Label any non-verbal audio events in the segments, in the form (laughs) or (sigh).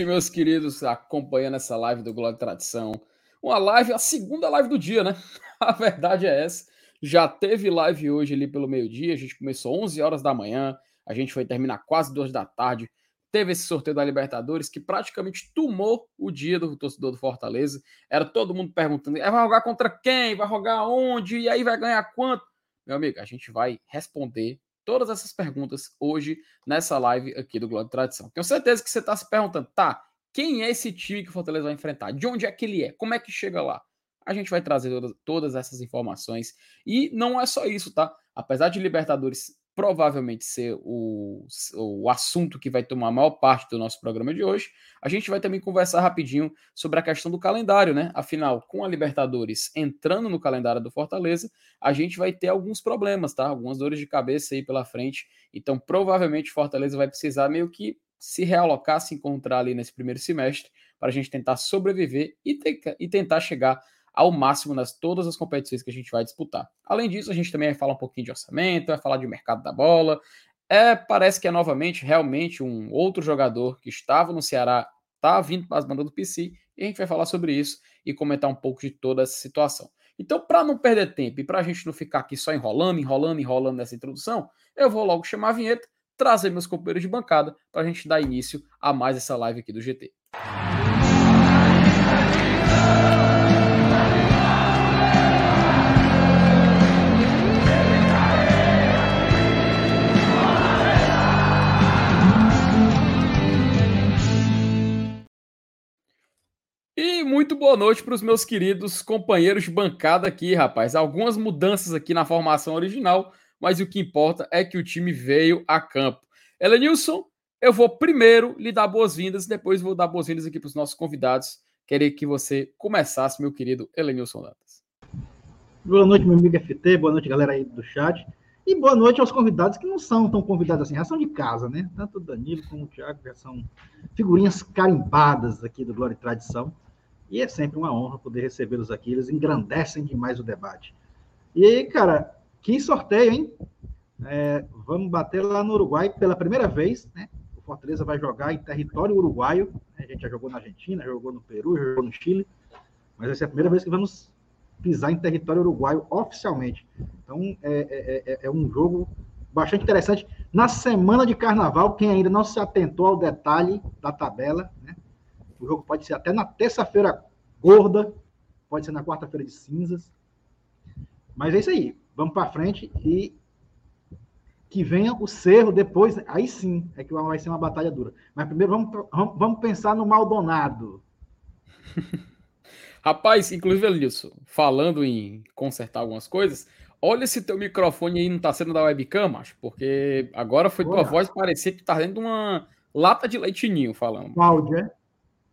Noite, meus queridos, acompanhando essa live do e Tradição. Uma live, a segunda live do dia, né? (laughs) A verdade é essa. Já teve live hoje ali pelo meio-dia, a gente começou 11 horas da manhã, a gente foi terminar quase 2 da tarde. Teve esse sorteio da Libertadores que praticamente tomou o dia do torcedor do Fortaleza. Era todo mundo perguntando: é, vai jogar contra quem? Vai jogar onde? E aí vai ganhar quanto? Meu amigo, a gente vai responder todas essas perguntas hoje nessa live aqui do Globo de Tradição. Tenho certeza que você está se perguntando, tá? Quem é esse time que o Fortaleza vai enfrentar? De onde é que ele é? Como é que chega lá? A gente vai trazer todas, todas essas informações. E não é só isso, tá? Apesar de Libertadores provavelmente ser o, o assunto que vai tomar a maior parte do nosso programa de hoje, a gente vai também conversar rapidinho sobre a questão do calendário, né? Afinal, com a Libertadores entrando no calendário do Fortaleza, a gente vai ter alguns problemas, tá? Algumas dores de cabeça aí pela frente. Então, provavelmente, Fortaleza vai precisar meio que se realocar, se encontrar ali nesse primeiro semestre, para a gente tentar sobreviver e, ter, e tentar chegar ao máximo nas todas as competições que a gente vai disputar. Além disso, a gente também vai falar um pouquinho de orçamento, vai falar de mercado da bola. É, parece que é novamente realmente um outro jogador que estava no Ceará, está vindo para as bandas do PC, e a gente vai falar sobre isso e comentar um pouco de toda essa situação. Então, para não perder tempo e para a gente não ficar aqui só enrolando, enrolando, enrolando nessa introdução, eu vou logo chamar a vinheta, trazer meus companheiros de bancada para a gente dar início a mais essa live aqui do GT. Muito boa noite para os meus queridos companheiros de bancada aqui, rapaz. Algumas mudanças aqui na formação original, mas o que importa é que o time veio a campo. Elenilson, eu vou primeiro lhe dar boas-vindas, depois vou dar boas-vindas aqui para os nossos convidados. Queria que você começasse, meu querido Elenilson Dantas. Boa noite, meu amigo FT, boa noite, galera aí do chat. E boa noite aos convidados que não são tão convidados assim, já são de casa, né? Tanto o Danilo como o Thiago já são figurinhas carimbadas aqui do Glória e Tradição. E é sempre uma honra poder recebê-los aqui, eles engrandecem demais o debate. E aí, cara, que sorteio, hein? É, vamos bater lá no Uruguai pela primeira vez, né? O Fortaleza vai jogar em território uruguaio. A gente já jogou na Argentina, jogou no Peru, jogou no Chile, mas essa é a primeira vez que vamos pisar em território uruguaio oficialmente. Então, é, é, é, é um jogo bastante interessante. Na semana de carnaval, quem ainda não se atentou ao detalhe da tabela, né? O jogo pode ser até na terça-feira gorda, pode ser na quarta-feira de cinzas. Mas é isso aí. Vamos para frente e que venha o Cerro depois, aí sim, é que vai ser uma batalha dura. Mas primeiro vamos, vamos pensar no Maldonado. (laughs) Rapaz, inclusive, Elilson, falando em consertar algumas coisas, olha se teu microfone aí não tá sendo da webcam, macho, porque agora foi tua voz parecer que tá dentro de uma lata de leitinho falando. Balde, é?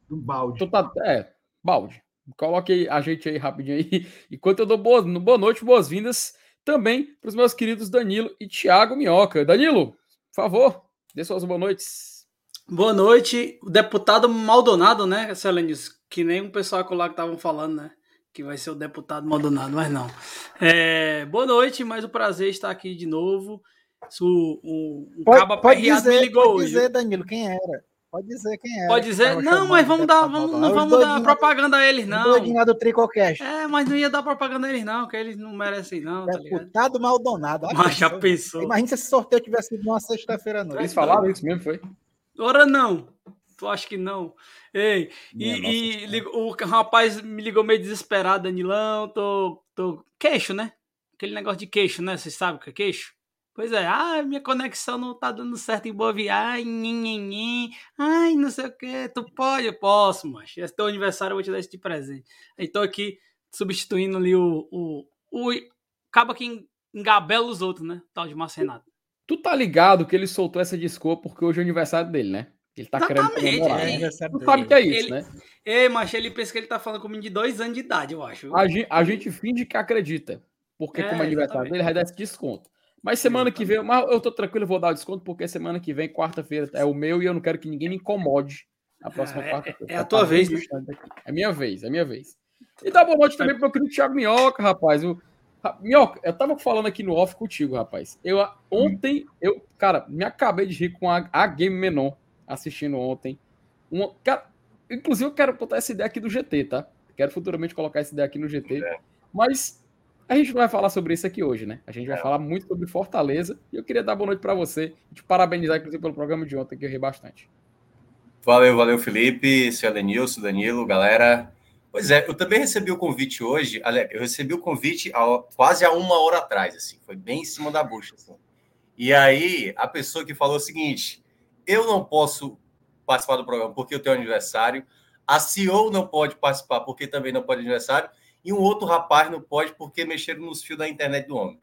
Do balde. Tu tá, é, balde. Coloque aí, a gente aí rapidinho aí. (laughs) Enquanto eu dou boa, boa noite, boas-vindas também para os meus queridos Danilo e Thiago Minhoca. Danilo, por favor, dê suas boas noites. Boa noite, o deputado Maldonado, né, Selenis? Que nem o pessoal lá que estavam falando, né? Que vai ser o deputado Maldonado, mas não. É, boa noite, mais um prazer estar aqui de novo. O, o, o pode, Caba pode dizer, me ligou pode hoje. dizer, Danilo, quem era? Pode dizer quem é. Pode dizer. Não, mas vamos dar, vamos, não vamos dar propaganda a eles, não. Doidinho do Tricocast. É, mas não ia dar propaganda a eles, não, que eles não merecem, não. Tá Deputado Maldonado. Mas já pensou. Imagina se esse sorteio tivesse sido numa sexta-feira à noite. Eles falaram isso mesmo, foi? Ora, não. Tu acha que não? Ei, e, e o rapaz me ligou meio desesperado, Danilão. Tô, tô. Queixo, né? Aquele negócio de queixo, né? Vocês sabem o que é queixo? Pois é, ah, minha conexão não tá dando certo em boa viagem, ai, não sei o que, tu pode? Eu posso, mas esse teu aniversário eu vou te dar esse de presente. Então aqui, substituindo ali o, o, o acaba que engabela os outros, né, tal de Márcio Renato. Tu tá ligado que ele soltou essa desculpa porque hoje é o aniversário dele, né? Ele tá Exatamente, querendo comemorar. É, tu sabe que é isso, ele, né? Ei, mas ele pensa que ele tá falando comigo de dois anos de idade, eu acho. A gente, a gente finge que acredita. Porque é, como é aniversário dele, vai dar esse desconto. Mas semana que vem, mas eu tô tranquilo, vou dar o desconto, porque semana que vem, quarta-feira, é o meu e eu não quero que ninguém me incomode na próxima é, quarta-feira. É, a tua vez, né? É minha vez, é minha vez. E dá boa noite também pro meu querido Thiago Minhoca, rapaz. O, Minhoca, eu tava falando aqui no off contigo, rapaz. Eu ontem, eu, cara, me acabei de rir com a, a Game Menon assistindo ontem. Um, cara, inclusive, eu quero botar essa ideia aqui do GT, tá? Quero futuramente colocar essa ideia aqui no GT. É. Mas a gente não vai falar sobre isso aqui hoje, né? A gente vai é. falar muito sobre Fortaleza. E eu queria dar boa noite para você e te parabenizar, inclusive, pelo programa de ontem, que eu ri bastante. Valeu, valeu, Felipe, seu Denilson, Danilo, galera. Pois é, eu também recebi o convite hoje. Eu recebi o convite quase há uma hora atrás, assim, foi bem em cima da bucha. Assim. E aí, a pessoa que falou o seguinte: eu não posso participar do programa porque eu tenho aniversário, a CEO não pode participar porque também não pode aniversário, e um outro rapaz não pode porque mexeram nos fios da internet do homem.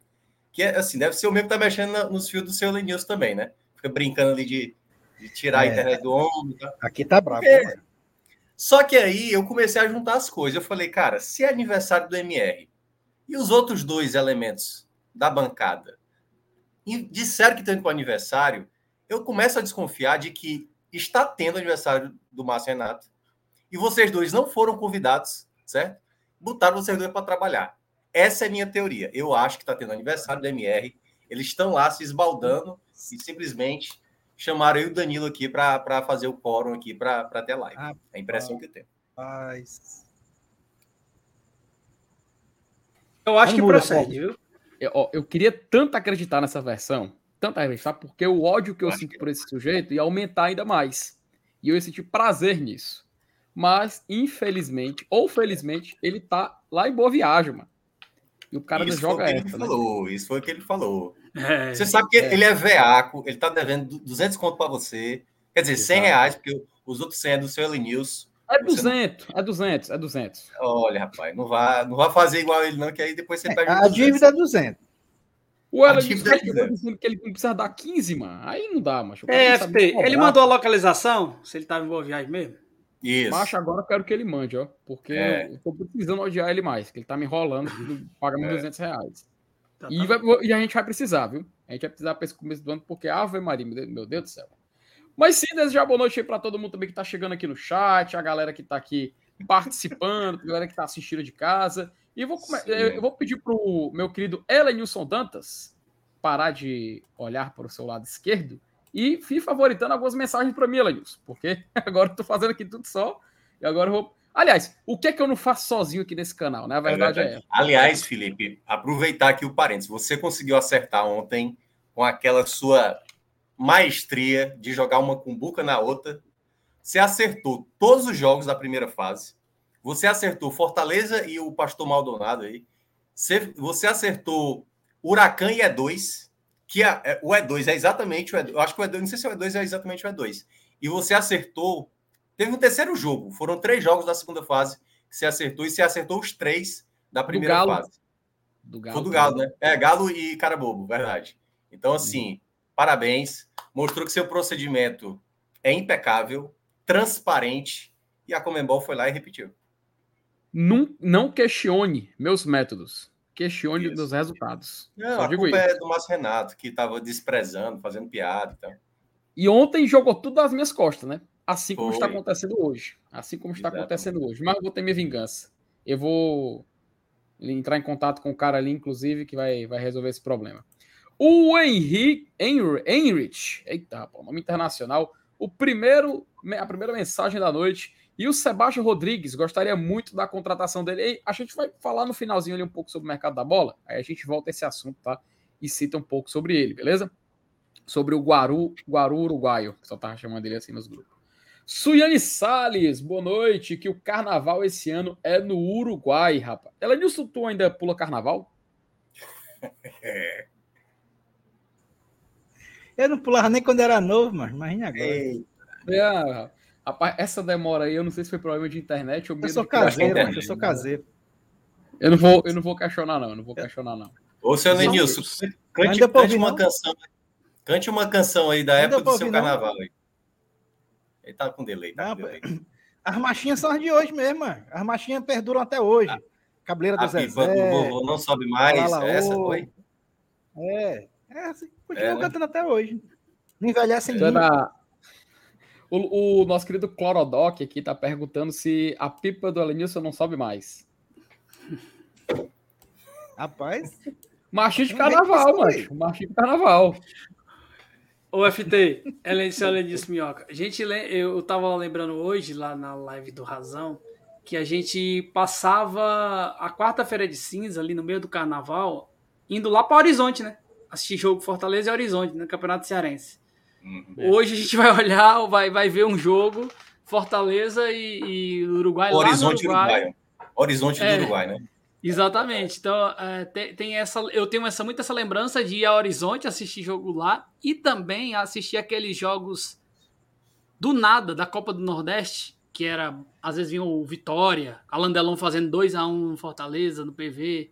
Que é assim, deve ser o mesmo que tá mexendo nos fios do seu Lenilson também, né? Fica brincando ali de, de tirar é, a internet do homem. Tá? Aqui tá bravo. Porque... Só que aí eu comecei a juntar as coisas. Eu falei, cara, se é aniversário do MR e os outros dois elementos da bancada disseram que estão indo para o aniversário, eu começo a desconfiar de que está tendo aniversário do Márcio Renato e vocês dois não foram convidados, certo? Botaram vocês dois para trabalhar. Essa é a minha teoria. Eu acho que está tendo aniversário do MR. Eles estão lá se esbaldando e simplesmente chamaram eu e o Danilo aqui para fazer o quórum aqui para ter live. Ah, é a impressão que eu tenho. Mas... Eu acho que procede, viu? Eu, ó, eu queria tanto acreditar nessa versão, tanto acreditar, porque o ódio que eu, eu sinto que... por esse sujeito ia aumentar ainda mais. E eu ia sentir prazer nisso. Mas, infelizmente, ou felizmente, ele tá lá em Boa Viagem, mano. E o cara isso joga essa. Ele né? falou, isso foi o que ele falou. É, você sabe que é. ele é veaco, ele tá devendo 200 conto para você. Quer dizer, Exato. 100 reais, porque os outros 100 é do seu News. É 200, não... é 200, é 200. Olha, rapaz, não vai, não vai fazer igual ele, não, que aí depois você é, perde. A dívida é 200. O Ela disse que ele precisa dar 15, mano. Aí não dá, macho. É, FT, ele mandou a localização? Se ele tava em boa viagem mesmo? Isso. Agora eu quero que ele mande, ó. Porque é. eu tô precisando odiar ele mais, que ele tá me enrolando, paga-me é. 200 reais. Tá, e, tá. vai, e, a gente vai precisar, viu? A gente vai precisar para esse começo do ano, porque Ave Maria, meu Deus do céu. Mas sim, desejar boa noite aí para todo mundo também que tá chegando aqui no chat, a galera que tá aqui participando, a galera que tá assistindo de casa. E eu vou, eu vou pedir pro meu querido Elenilson Dantas parar de olhar para o seu lado esquerdo e fui favoritando algumas mensagens para mim, Elenilson, porque (laughs) agora eu tô fazendo aqui tudo só. E agora eu vou. Aliás, o que é que eu não faço sozinho aqui nesse canal, né? A verdade é, verdade. é Aliás, Felipe, aproveitar aqui o parênteses. Você conseguiu acertar ontem com aquela sua maestria de jogar uma cumbuca na outra. Você acertou todos os jogos da primeira fase. Você acertou Fortaleza e o Pastor Maldonado aí. Você, você acertou Huracan e E2 que a, é, o E2 é exatamente o E2. Eu acho que o E2, não sei se o E2 é exatamente o E2. E você acertou. Teve um terceiro jogo. Foram três jogos da segunda fase que você acertou e você acertou os três da primeira do fase. Do Galo. Foi do Galo, né? É, Galo e Carabobo, verdade. Então, assim, parabéns. Mostrou que seu procedimento é impecável, transparente, e a Comembol foi lá e repetiu. Não, não questione meus métodos questione Isso. dos resultados. Não, Só a culpa é do Márcio Renato, que estava desprezando, fazendo piada. Então. E ontem jogou tudo nas minhas costas, né? Assim como Foi. está acontecendo hoje. Assim como está Exatamente. acontecendo hoje. Mas eu vou ter minha vingança. Eu vou entrar em contato com o cara ali, inclusive, que vai, vai resolver esse problema. O Henry, Henry, Henrich, eita, pô, nome internacional, o primeiro, a primeira mensagem da noite e o Sebastião Rodrigues gostaria muito da contratação dele. E a gente vai falar no finalzinho ali um pouco sobre o mercado da bola. Aí a gente volta a esse assunto, tá? E cita um pouco sobre ele, beleza? Sobre o Guaru, Guaru Uruguaio, que só tava chamando ele assim nos grupos. Suiane Salles, boa noite. Que o carnaval esse ano é no Uruguai, rapaz. Ela Nilson, tu ainda pula carnaval? (laughs) Eu não pulava nem quando era novo, mas imagina agora. Ei. É, Rapaz, essa demora aí, eu não sei se foi problema de internet ou Eu sou caseiro, eu sou caseiro. Eu não vou, eu não vou questionar, não. Eu não vou questionar, não. Ô, seu Lenilson, cante, cante, cante uma canção. Cante uma canção aí da época do seu carnaval aí. Ele tá com delay, tá com delay. (laughs) As machinhas são as de hoje mesmo, mano. As machinhas perduram até hoje. Ah, Cabeleira do Zezé. do vovô não sobe mais. Essa foi? É. É assim, continua é, né? cantando até hoje. Não envelhece é. O, o, nosso querido Clorodoc aqui tá perguntando se a pipa do Elenilson não sobe mais. Rapaz. Machinho de carnaval, mano. Machinho de carnaval. Ô, FT, olha disso, Minhoca. A gente, eu tava lembrando hoje, lá na live do Razão, que a gente passava a quarta-feira de cinza, ali no meio do carnaval, indo lá para Horizonte, né? Assistir jogo Fortaleza e Horizonte, no Campeonato Cearense. Uhum. Hoje a gente vai olhar, vai, vai ver um jogo, Fortaleza e, e Uruguai Horizonte lá no Uruguai. Uruguai. Horizonte é, do Uruguai, né? Exatamente. Então, é, tem, tem, essa, eu tenho essa, muito essa lembrança de ir a Horizonte assistir jogo lá e também assistir aqueles jogos do nada da Copa do Nordeste, que era, às vezes vinha o Vitória, Alan Delon fazendo 2 a 1 no Fortaleza, no PV.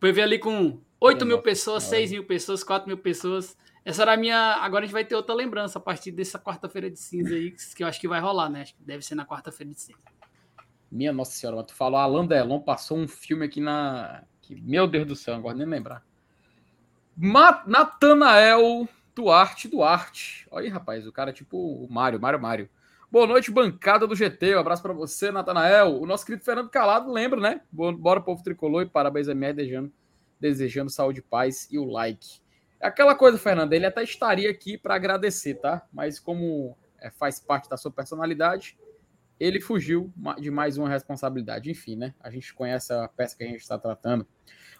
PV ali com 8 mil pessoas, 6 mil pessoas, 4 mil pessoas. Essa era a minha. Agora a gente vai ter outra lembrança a partir dessa quarta-feira de cinza aí, que eu acho que vai rolar, né? Acho que deve ser na quarta-feira de cinza. Minha Nossa Senhora, tu falou, Alain Delon passou um filme aqui na. Que, meu Deus do céu, agora nem lembrar. Natanael Duarte Duarte. Olha aí, rapaz, o cara é tipo o Mário, Mário, Mário. Boa noite, bancada do GT. Um abraço para você, Natanael. O nosso querido Fernando Calado, lembra, né? Bora, povo tricolor, e parabéns a MR, desejando, desejando saúde, paz e o like. Aquela coisa, Fernando, ele até estaria aqui para agradecer, tá? Mas como é, faz parte da sua personalidade, ele fugiu de mais uma responsabilidade. Enfim, né? A gente conhece a peça que a gente está tratando.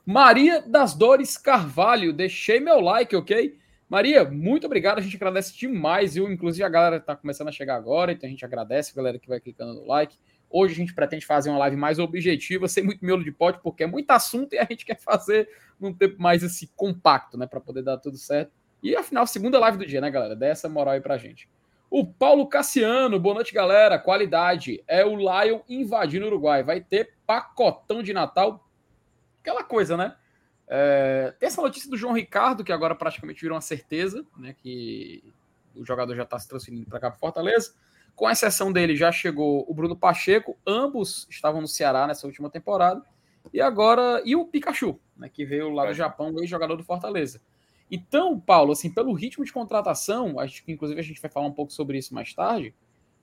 Maria das Dores Carvalho, deixei meu like, ok? Maria, muito obrigado, a gente agradece demais, viu? Inclusive a galera está começando a chegar agora, então a gente agradece a galera que vai clicando no like. Hoje a gente pretende fazer uma live mais objetiva, sem muito miolo de pote, porque é muito assunto e a gente quer fazer num tempo mais assim compacto, né, para poder dar tudo certo. E afinal, segunda live do dia, né, galera? Dessa moral aí pra gente. O Paulo Cassiano, boa noite, galera. Qualidade. É o Lion invadindo o Uruguai. Vai ter pacotão de Natal. Aquela coisa, né? É, tem essa notícia do João Ricardo, que agora praticamente virou uma certeza, né? Que o jogador já está se transferindo para cá para Fortaleza. Com exceção dele, já chegou o Bruno Pacheco. Ambos estavam no Ceará nessa última temporada. E agora. E o Pikachu, né? Que veio lá do Japão, ex-jogador do Fortaleza. Então, Paulo, assim, pelo ritmo de contratação, acho que inclusive a gente vai falar um pouco sobre isso mais tarde.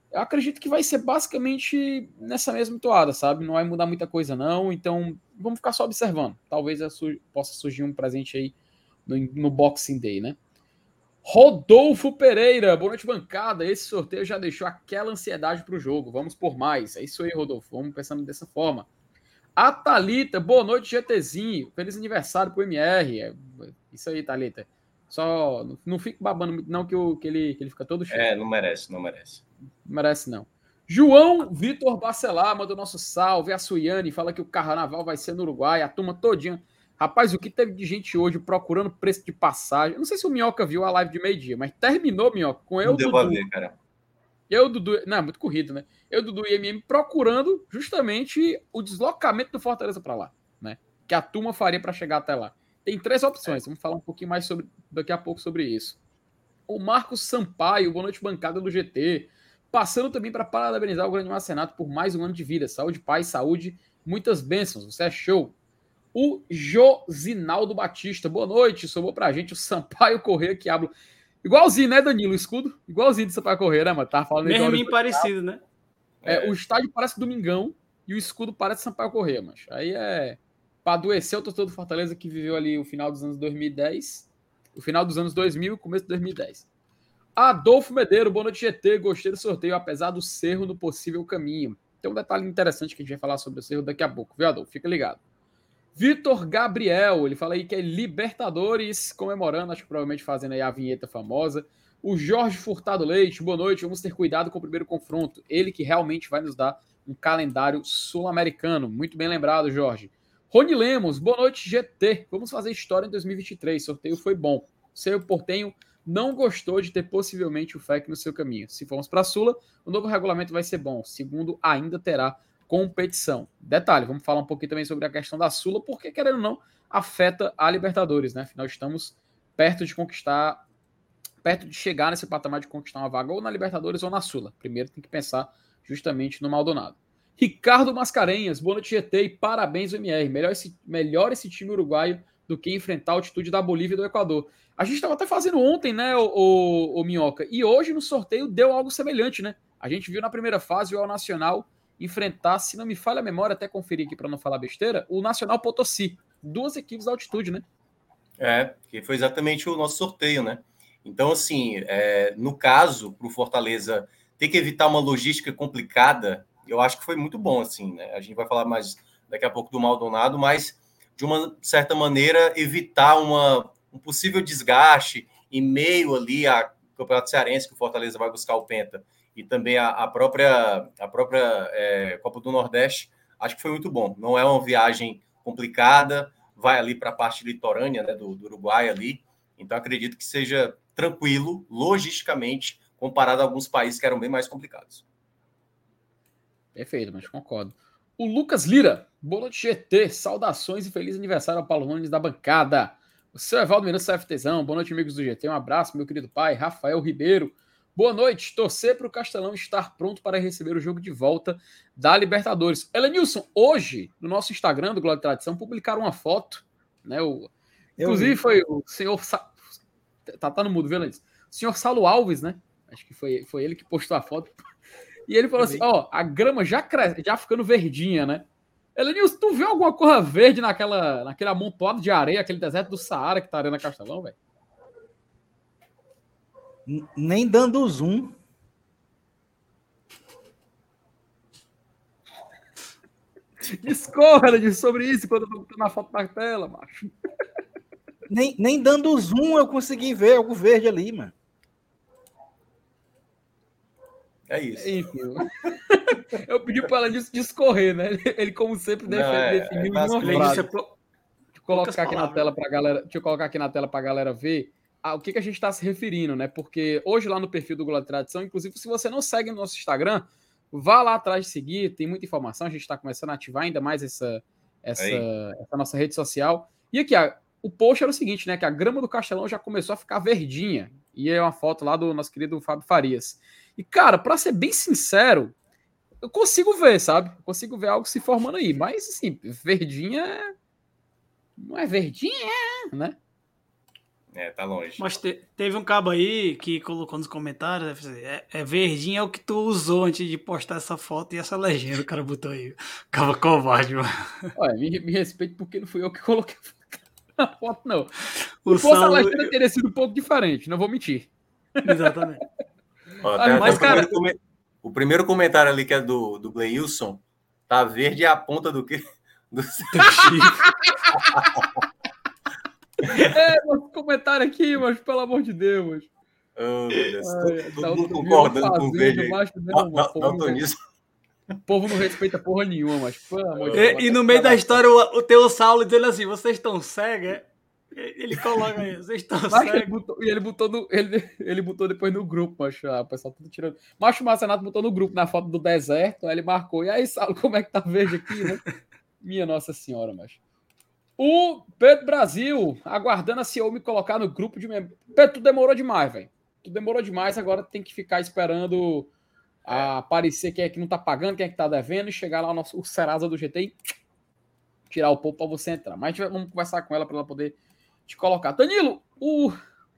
Eu acredito que vai ser basicamente nessa mesma toada, sabe? Não vai mudar muita coisa, não. Então, vamos ficar só observando. Talvez possa surgir um presente aí no, no Boxing Day, né? Rodolfo Pereira, boa noite, bancada. Esse sorteio já deixou aquela ansiedade para o jogo. Vamos por mais. É isso aí, Rodolfo. Vamos pensando dessa forma. A Thalita, boa noite, GTzinho. Feliz aniversário pro MR. É, isso aí, Thalita. Só não, não fique babando muito, não, que, o, que, ele, que ele fica todo cheio. É, não merece, não merece. Não merece, não. João Vitor Bacelar mandou nosso salve. A Suiane fala que o carnaval vai ser no Uruguai, a turma todinha. Rapaz, o que teve de gente hoje procurando preço de passagem? não sei se o Minhoca viu a live de meio-dia, mas terminou, Minhoca, com eu. Não deu ver, cara. Eu, Dudu. Não, é muito corrido, né? Eu, Dudu e MM procurando justamente o deslocamento do Fortaleza para lá, né? Que a turma faria para chegar até lá. Tem três opções, é. vamos falar um pouquinho mais sobre, daqui a pouco sobre isso. O Marcos Sampaio, boa noite, bancada do GT. Passando também para parabenizar o Grande Marcenato por mais um ano de vida. Saúde, paz, saúde, muitas bênçãos. Você é show. O Josinaldo Batista, boa noite. Sobrou pra gente o Sampaio Correia que habla. Igualzinho, né, Danilo? O escudo? Igualzinho de Sampaio Correia, né, mano? Tava falando Mesmo parecido, né? É, é, O estádio parece Domingão e o escudo parece Sampaio Correia, mas aí é para adoecer o torcedor do Fortaleza que viveu ali o final dos anos 2010, o final dos anos 2000 e começo de 2010. Adolfo Medeiro, boa noite, GT. Gostei do sorteio, apesar do cerro no possível caminho. Tem um detalhe interessante que a gente vai falar sobre o cerro daqui a pouco, viu, Adolfo? Fica ligado. Vitor Gabriel, ele fala aí que é Libertadores comemorando, acho que provavelmente fazendo aí a vinheta famosa. O Jorge Furtado Leite, boa noite. Vamos ter cuidado com o primeiro confronto. Ele que realmente vai nos dar um calendário sul-americano. Muito bem lembrado, Jorge. Rony Lemos, boa noite, GT. Vamos fazer história em 2023. Sorteio foi bom. Seu Portenho não gostou de ter possivelmente o FEC no seu caminho. Se formos para a Sula, o novo regulamento vai ser bom. Segundo, ainda terá competição. Detalhe, vamos falar um pouquinho também sobre a questão da Sula, porque, querendo ou não, afeta a Libertadores, né? Afinal, estamos perto de conquistar, perto de chegar nesse patamar de conquistar uma vaga ou na Libertadores ou na Sula. Primeiro tem que pensar justamente no Maldonado. Ricardo Mascarenhas, boa noite GT e parabéns MR. Melhor esse, melhor esse time uruguaio do que enfrentar a altitude da Bolívia e do Equador. A gente estava até fazendo ontem, né, o, o, o, Minhoca, e hoje no sorteio deu algo semelhante, né? A gente viu na primeira fase o El Nacional enfrentar, se não me falha a memória, até conferir aqui para não falar besteira, o Nacional Potosí. Duas equipes da altitude, né? É, que foi exatamente o nosso sorteio, né? Então, assim, é, no caso, para o Fortaleza ter que evitar uma logística complicada, eu acho que foi muito bom, assim, né? A gente vai falar mais daqui a pouco do Maldonado, mas de uma certa maneira evitar uma, um possível desgaste em meio ali a Campeonato Cearense, que o Fortaleza vai buscar o Penta, e também a, a própria, a própria é, Copa do Nordeste, acho que foi muito bom. Não é uma viagem complicada, vai ali para a parte litorânea né, do, do Uruguai ali, então acredito que seja tranquilo, logisticamente, comparado a alguns países que eram bem mais complicados. Perfeito, mas concordo. O Lucas Lira, boa noite GT, saudações e feliz aniversário ao Paulo Nunes da bancada. O seu Evaldo Miranda CFTzão, boa noite, amigos do GT. Um abraço, meu querido pai, Rafael Ribeiro. Boa noite, torcer para o Castelão estar pronto para receber o jogo de volta da Libertadores. Elenilson, hoje, no nosso Instagram do Glória de Tradição, publicaram uma foto, né? O, inclusive foi o senhor. Tá, tá no mudo, viu, Elenilson? O senhor Salo Alves, né? Acho que foi, foi ele que postou a foto. E ele falou assim: ó, a grama já, já ficando verdinha, né? Elenilson, tu viu alguma coisa verde naquela, naquele amontoado de areia, aquele deserto do Saara que tá Arena Castelão, velho? Nem dando zoom. (laughs) Discorra, Elenilson, sobre isso quando eu tô botando a foto na tela, macho. Nem, nem dando zoom eu consegui ver algo verde ali, mano. É isso. Enfim, eu (laughs) pedi para ela discorrer, né? Ele, como sempre, Não, é, definiu é frase. Deixa eu colocar aqui na tela para galera. Deixa eu colocar aqui na tela para galera ver ah, o que, que a gente está se referindo, né? Porque hoje lá no perfil do Globo de Tradição, inclusive, se você não segue no nosso Instagram, vá lá atrás de seguir, tem muita informação. A gente está começando a ativar ainda mais essa, essa, essa nossa rede social. E aqui, a- o post era o seguinte, né? Que a grama do Castelão já começou a ficar verdinha. E é uma foto lá do nosso querido Fábio Farias. E, cara, para ser bem sincero, eu consigo ver, sabe? Eu consigo ver algo se formando aí. Mas, assim, verdinha. é- Não é verdinha, né? É, tá longe. Mas te- teve um cabo aí que colocou nos comentários, ser, é, é verdinho é o que tu usou antes de postar essa foto e essa legenda o cara botou aí. Cabo covarde, mano. Olha, me, me respeite porque não fui eu que coloquei a (laughs) foto, não. O Se fosse a Saulo- legenda, teria sido um pouco diferente, não vou mentir. Exatamente. Ó, Ah, mas, o, primeiro cara- come- o primeiro comentário ali, que é do, do Gleilson, tá verde a ponta do quê? (laughs) Do... (laughs) É, mas comentário aqui, mas pelo amor de Deus. Oh, meu Deus. Ai, Todo tá mundo concordando com o verde Daltonismo. O povo não respeita porra nenhuma, mas pelo amor de E, e no meio da história, o, o teu Saulo dizendo assim: vocês estão cegos? é? Ele coloca aí, vocês estão cegos. e ele botou, no, ele, ele botou depois no grupo, macho. Ah, o pessoal tudo tirando. Macho Marcenato botou no grupo na foto do deserto, aí ele marcou. E aí, Saulo, como é que tá verde aqui, né? Minha Nossa Senhora, macho. O Pedro Brasil, aguardando a CEO me colocar no grupo de membros. Pedro, tu demorou demais, velho. Tu demorou demais, agora tem que ficar esperando a aparecer quem é que não tá pagando, quem é que tá devendo, e chegar lá o, nosso, o Serasa do GT e tirar o povo pra você entrar. Mas vai- vamos conversar com ela para ela poder te colocar. Danilo, o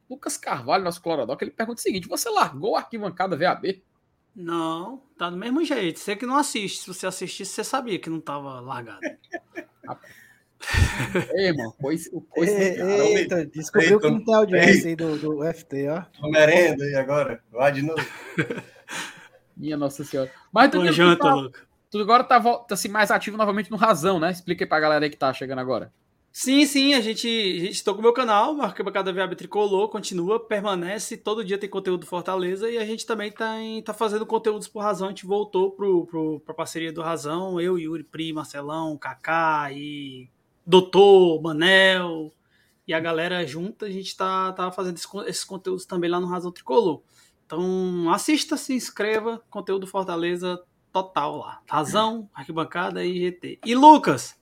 Lucas Carvalho, nosso Clorodoc, ele pergunta o seguinte: você largou a arquibancada VAB? Não, tá do mesmo jeito. Você que não assiste. Se você assistisse, você sabia que não tava largado. (laughs) Ei, mano, pois, Ei, cara, Eita, descobriu que Eita, não tem audiência aí do, do FT, ó. Tô merenda aí agora. Vai de novo. (laughs) minha Nossa Senhora. Mas tu, janta, tá, tu agora tá, tá assim, mais ativo novamente no Razão, né? Explica aí pra galera aí que tá chegando agora. Sim, sim, a gente, a gente tô com o meu canal, Arquibancada Viável Tricolor, continua, permanece, todo dia tem conteúdo do Fortaleza e a gente também tá, em- tá fazendo conteúdos por Razão, a gente voltou pro, pro, pra parceria do Razão, eu, Yuri, Pri, Marcelão, Kaká e Doutor, Manel e a galera junta, a gente tá, tá fazendo esses conteúdos também lá no Razão Tricolor. Então assista, se inscreva, conteúdo Fortaleza total lá. Razão, Arquibancada e GT. E Lucas,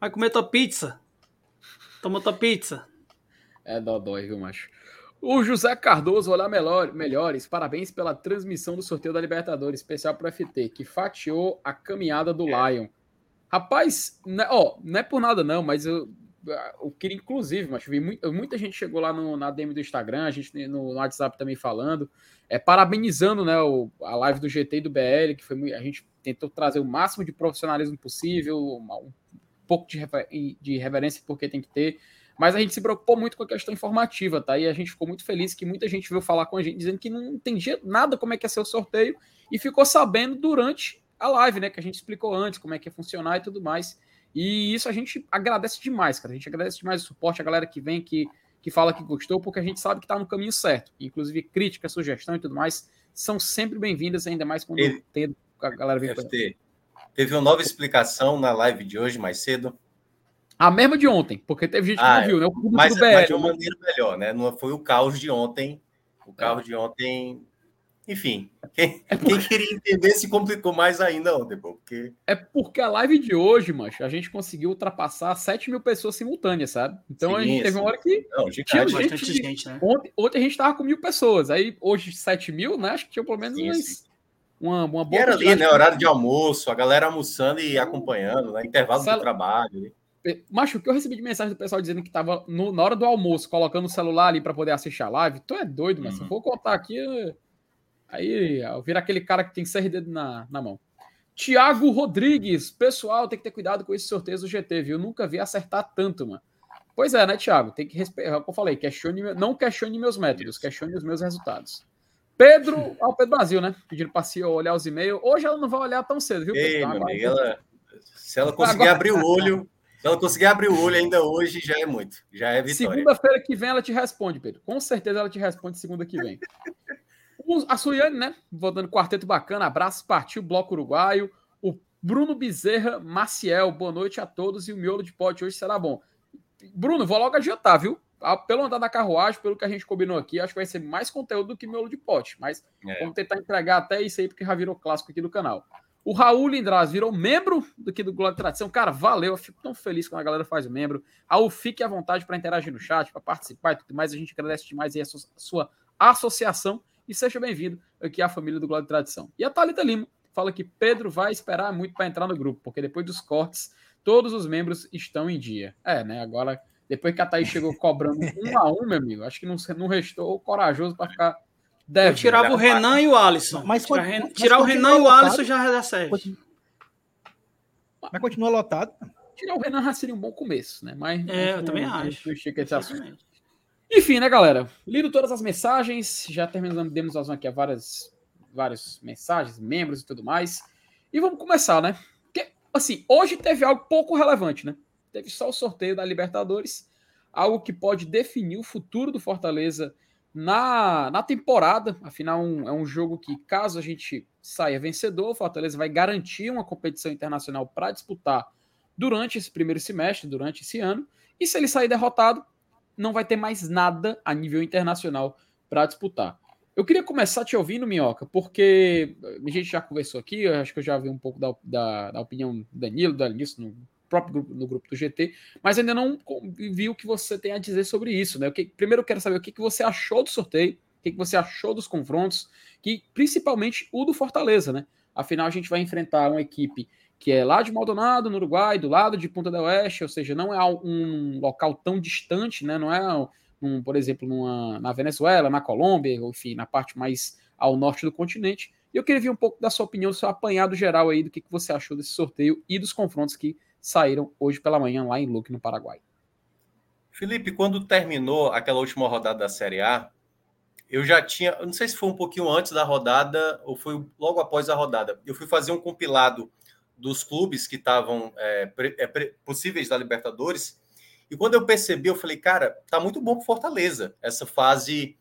vai comer tua pizza? Toma tua pizza. É dodói, viu, macho? O José Cardoso, olá melhor, melhores. Parabéns pela transmissão do sorteio da Libertadores, especial pro FT, que fatiou a caminhada do Lion. Rapaz, né, ó, não é por nada não, mas eu, eu queria, inclusive, mas vi muita gente chegou lá no, na DM do Instagram, a gente no, no WhatsApp também falando, é, parabenizando né, o- a live do GT e do BL, que foi a gente tentou trazer o máximo de profissionalismo possível, um pouco de, de reverência porque tem que ter. Mas a gente se preocupou muito com a questão informativa, tá? E a gente ficou muito feliz que muita gente veio falar com a gente dizendo que não entendia nada como é que ia ser o sorteio e ficou sabendo durante a live, né? Que a gente explicou antes como é que ia funcionar e tudo mais. E isso a gente agradece demais, cara. A gente agradece demais o suporte, a galera que vem, que, que fala que gostou, porque a gente sabe que está no caminho certo. Inclusive, crítica, sugestão e tudo mais são sempre bem-vindas, ainda mais quando tem a galera vem FT, Teve uma nova explicação na live de hoje, mais cedo. A mesma de ontem, porque teve gente que ah, não viu, né? O mas, do BR, mas de uma maneira melhor, né? Não foi o caos de ontem. O caos é. de ontem enfim, quem, é porque... quem, queria entender se complicou mais ainda ontem, porque... É porque a live de hoje, mas a gente conseguiu ultrapassar 7 mil pessoas simultâneas, sabe? Então sim, a gente teve uma hora que. Não, tinha gente, gente, gente né? ontem, ontem a gente tava com mil pessoas, aí hoje 7 mil, né? Acho que tinha pelo menos sim, umas, uma, uma boa. E era ali, né? Horário de almoço, a galera almoçando e acompanhando, né? Intervalo do trabalho. Macho, o que eu recebi de mensagem do pessoal dizendo que tava no, na hora do almoço, colocando o celular ali para poder assistir a live, tu é doido, mas uhum. se eu for contar aqui. Aí vira aquele cara que tem seis dedos na, na mão. Tiago Rodrigues, pessoal, tem que ter cuidado com esse sorteio do GT, viu? Nunca vi acertar tanto, mano. Pois é, né, Tiago? Tem que respeitar. É o que eu falei, questione, não questione meus métodos, questione os meus resultados. Pedro, ó, Pedro Brasil, né? Pedindo para olhar os e-mails. Hoje ela não vai olhar tão cedo, viu? Ei, ela, se ela conseguir Agora... abrir o olho, se ela conseguir abrir o olho ainda hoje, já é muito. Já é vitória. Segunda-feira que vem ela te responde, Pedro. Com certeza ela te responde segunda que vem. A Suiane, né? Voltando quarteto bacana, abraço, partiu, Bloco Uruguaio. O Bruno Bezerra Maciel, boa noite a todos e o miolo de pote hoje será bom. Bruno, vou logo adiantar, viu? Ah, pelo andar da carruagem, pelo que a gente combinou aqui, acho que vai ser mais conteúdo do que miolo de pote, mas é. vamos tentar entregar até isso aí, porque já virou clássico aqui do canal. O Raul Lindraz virou membro do que do Glória de Tradição. Cara, valeu, eu fico tão feliz quando a galera faz o membro. Raul, fique à vontade para interagir no chat, para participar e tudo mais. A gente agradece demais aí a sua associação e seja bem-vindo aqui à família do Glória de Tradição. E a Thalita Lima fala que Pedro vai esperar muito para entrar no grupo, porque depois dos cortes, todos os membros estão em dia. É, né? Agora, depois que a Thaís chegou (laughs) cobrando um a um, meu amigo, acho que não, não restou corajoso para ficar. Deve, Eu tirava o Renan e o Alisson. Mas, tirar, mas tirar o Renan e o Alisson já dá certo. Mas continua lotado. Tirar o Renan já seria um bom começo, né? Mas, é, eu também acho. Enfim, né, galera? Lido todas as mensagens, já terminamos, demos vazão aqui a várias, várias mensagens, membros e tudo mais. E vamos começar, né? Porque, assim, hoje teve algo pouco relevante, né? Teve só o sorteio da Libertadores, algo que pode definir o futuro do Fortaleza na, na temporada. Afinal, um, é um jogo que, caso a gente saia vencedor, o Fortaleza vai garantir uma competição internacional para disputar durante esse primeiro semestre, durante esse ano. E se ele sair derrotado, não vai ter mais nada a nível internacional para disputar. Eu queria começar te ouvindo, Minhoca, porque a gente já conversou aqui, eu acho que eu já vi um pouco da, da, da opinião do Danilo, do Alice, no próprio grupo, no grupo do GT, mas ainda não vi o que você tem a dizer sobre isso. Né? Que, primeiro eu quero saber o que, que você achou do sorteio, o que, que você achou dos confrontos, que principalmente o do Fortaleza, né? Afinal, a gente vai enfrentar uma equipe que é lá de Maldonado, no Uruguai, do lado de Punta del Oeste, ou seja, não é um local tão distante, né? Não é, um, por exemplo, numa, na Venezuela, na Colômbia, enfim, na parte mais ao norte do continente. E eu queria ver um pouco da sua opinião, do seu apanhado geral aí, do que, que você achou desse sorteio e dos confrontos que saíram hoje pela manhã lá em Luque, no Paraguai. Felipe, quando terminou aquela última rodada da Série A, eu já tinha, não sei se foi um pouquinho antes da rodada ou foi logo após a rodada, eu fui fazer um compilado dos clubes que estavam é, é, possíveis da Libertadores. E quando eu percebi, eu falei, cara, tá muito bom para Fortaleza, essa fase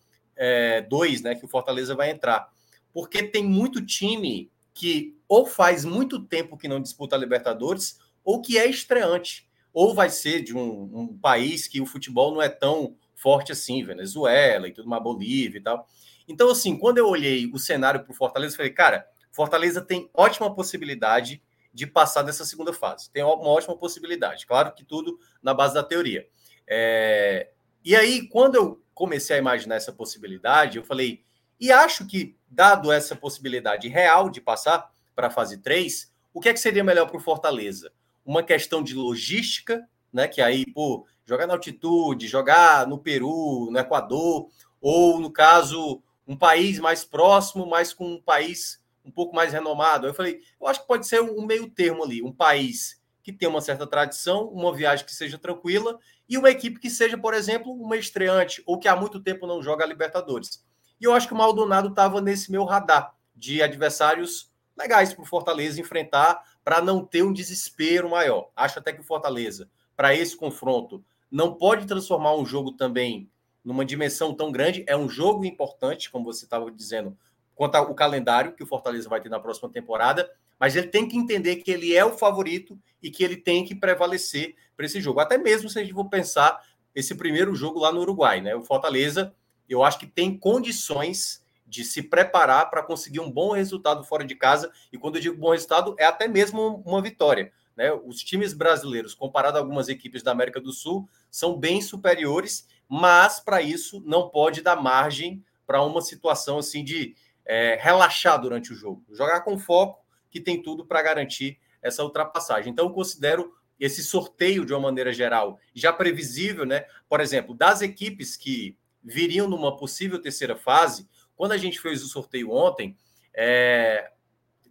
2, é, né, que o Fortaleza vai entrar. Porque tem muito time que ou faz muito tempo que não disputa a Libertadores, ou que é estreante, ou vai ser de um, um país que o futebol não é tão forte assim, Venezuela e tudo mais, Bolívia e tal. Então, assim, quando eu olhei o cenário para o Fortaleza, eu falei, cara, Fortaleza tem ótima possibilidade de passar dessa segunda fase. Tem uma ótima possibilidade. Claro que tudo na base da teoria. É... E aí, quando eu comecei a imaginar essa possibilidade, eu falei, e acho que, dado essa possibilidade real de passar para a fase 3, o que é que seria melhor para o Fortaleza? Uma questão de logística, né? Que aí, pô, jogar na altitude, jogar no Peru, no Equador, ou no caso, um país mais próximo, mas com um país um pouco mais renomado. Eu falei, eu acho que pode ser um meio termo ali, um país que tenha uma certa tradição, uma viagem que seja tranquila e uma equipe que seja, por exemplo, uma estreante ou que há muito tempo não joga a Libertadores. E eu acho que o Maldonado estava nesse meu radar de adversários legais para o Fortaleza enfrentar para não ter um desespero maior. Acho até que o Fortaleza, para esse confronto, não pode transformar um jogo também numa dimensão tão grande. É um jogo importante, como você estava dizendo, quanto ao calendário que o Fortaleza vai ter na próxima temporada, mas ele tem que entender que ele é o favorito e que ele tem que prevalecer para esse jogo. Até mesmo se a gente for pensar esse primeiro jogo lá no Uruguai, né? O Fortaleza, eu acho que tem condições de se preparar para conseguir um bom resultado fora de casa. E quando eu digo bom resultado, é até mesmo uma vitória. Né? Os times brasileiros, comparado a algumas equipes da América do Sul, são bem superiores, mas para isso não pode dar margem para uma situação assim de é, relaxar durante o jogo. Jogar com foco, que tem tudo para garantir essa ultrapassagem. Então, eu considero esse sorteio, de uma maneira geral, já previsível, né? Por exemplo, das equipes que viriam numa possível terceira fase, quando a gente fez o sorteio ontem, é...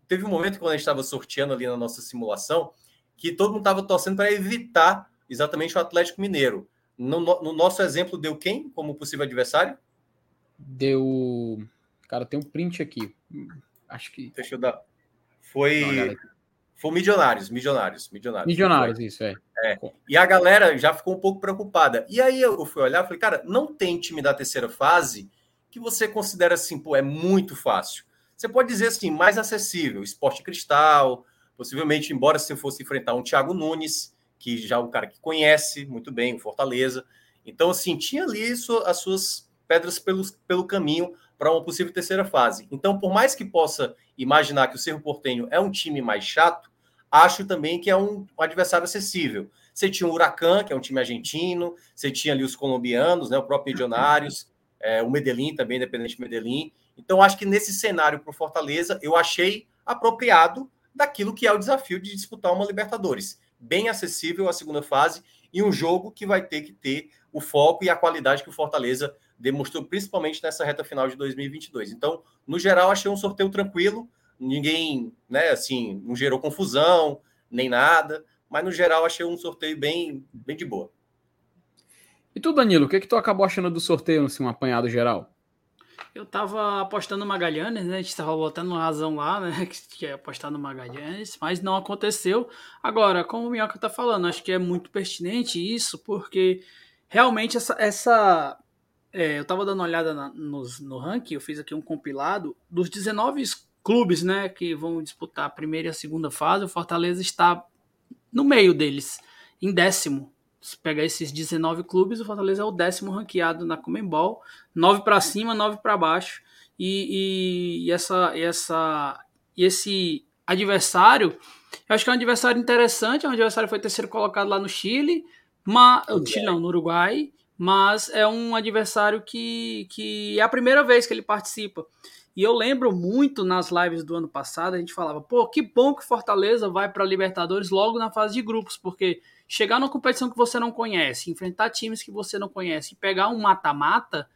teve um momento quando a gente estava sorteando ali na nossa simulação que todo mundo estava torcendo para evitar exatamente o Atlético Mineiro. No, no, nosso exemplo, deu quem como possível adversário? Deu. Cara, tem um print aqui. Acho que. Deixa eu dar. Foi. Foi Milionários, Milionários, Milionários. Milionários, isso é. é. E a galera já ficou um pouco preocupada. E aí eu fui olhar e falei, cara, não tem time da terceira fase que você considera assim, pô, é muito fácil. Você pode dizer assim, mais acessível, esporte cristal, possivelmente, embora você fosse enfrentar um Thiago Nunes, que já é um cara que conhece muito bem o Fortaleza. Então, assim, tinha ali as suas pedras pelo, pelo caminho para uma possível terceira fase. Então, por mais que possa imaginar que o Cerro Portenho é um time mais chato, acho também que é um, adversário acessível. Você tinha o Huracan, que é um time argentino, você tinha ali os colombianos, né, o próprio Milionários, é, o Medellín também, independente Medellín. Então, acho que nesse cenário para o Fortaleza, eu achei apropriado daquilo que é o desafio de disputar uma Libertadores. Bem acessível a segunda fase e um jogo que vai ter que ter o foco e a qualidade que o Fortaleza demonstrou, principalmente nessa reta final de 2022. Então, no geral, achei um sorteio tranquilo, ninguém, né, assim, não gerou confusão, nem nada, mas no geral achei um sorteio bem, bem de boa. E tu, Danilo, o que, que tu acabou achando do sorteio, assim, um apanhado geral? Eu tava apostando no Magalhães, né? A gente tava botando razão lá, né? (laughs) Que ia apostar no Magalhães, mas não aconteceu. Agora, como o Minhoca tá falando, acho que é muito pertinente isso, porque realmente essa. essa é, eu tava dando uma olhada na, nos, no ranking, eu fiz aqui um compilado dos 19 clubes, né? Que vão disputar a primeira e a segunda fase. O Fortaleza está no meio deles, em décimo se pegar esses 19 clubes, o Fortaleza é o décimo ranqueado na Comembol, 9 para cima, 9 para baixo. E, e, essa, essa, e esse adversário, eu acho que é um adversário interessante, é um adversário que foi terceiro colocado lá no Chile, mas, o Chile não, no Uruguai, mas é um adversário que, que é a primeira vez que ele participa. E eu lembro muito nas lives do ano passado, a gente falava, pô, que bom que Fortaleza vai para a Libertadores logo na fase de grupos, porque chegar numa competição que você não conhece, enfrentar times que você não conhece e pegar um mata-mata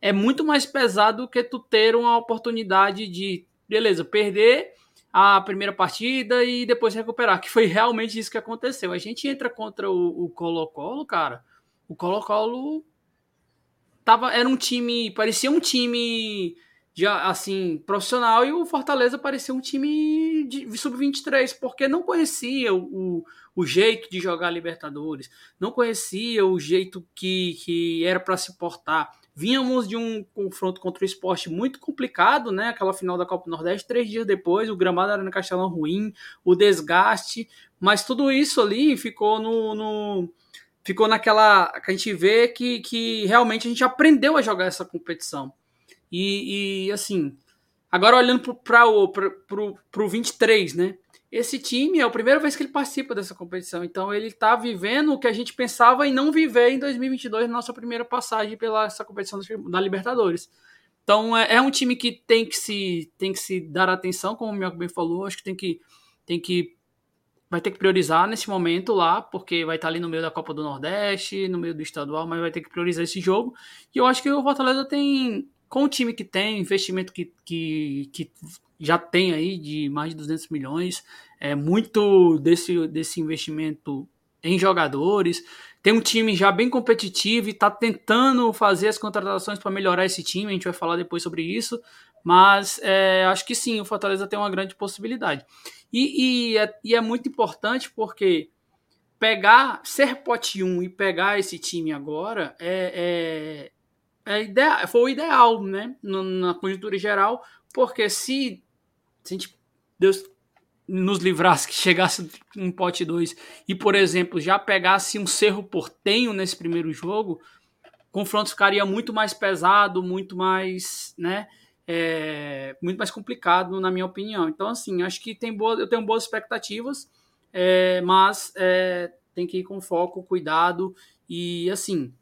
é muito mais pesado do que tu ter uma oportunidade de, beleza, perder a primeira partida e depois recuperar, (laughs) que foi realmente isso que aconteceu. A gente entra contra o Colo-Colo, cara. O Colo-Colo tava era um time, parecia um time já assim profissional e o Fortaleza parecia um time de sub-23 porque não conhecia o, o jeito de jogar Libertadores, não conhecia o jeito que, que era para se portar. Vínhamos de um confronto contra o esporte muito complicado, né? Aquela final da Copa do Nordeste, três dias depois, o gramado era no Castelão ruim, o desgaste, mas tudo isso ali ficou no, no ficou naquela que a gente vê que, que realmente a gente aprendeu a jogar essa competição. E, e assim, agora olhando para o pro, pro 23, né? esse time é a primeira vez que ele participa dessa competição. Então ele está vivendo o que a gente pensava em não viver em 2022, na nossa primeira passagem pela essa competição da Libertadores. Então é, é, um time que tem que se tem que se dar atenção, como o Mioco bem falou. Acho que tem que tem que vai ter que priorizar nesse momento lá, porque vai estar ali no meio da Copa do Nordeste, no meio do estadual, mas vai ter que priorizar esse jogo. E eu acho que o Fortaleza tem com o time que tem, investimento que, que, que já tem aí de mais de 200 milhões, é muito desse, desse investimento em jogadores. Tem um time já bem competitivo e está tentando fazer as contratações para melhorar esse time. A gente vai falar depois sobre isso. Mas é, acho que sim, o Fortaleza tem uma grande possibilidade. E, e, é, e é muito importante porque pegar, ser pote 1 e pegar esse time agora é, é, é ideal, foi o ideal, né? Na conjuntura geral, porque se, se a gente, Deus nos livrasse que chegasse um pote 2 e, por exemplo, já pegasse um Cerro Portenho nesse primeiro jogo, o confronto ficaria muito mais pesado, muito mais, né? É, muito mais complicado, na minha opinião. Então, assim, acho que tem boa, eu tenho boas expectativas, é, mas é, tem que ir com foco, cuidado e, assim,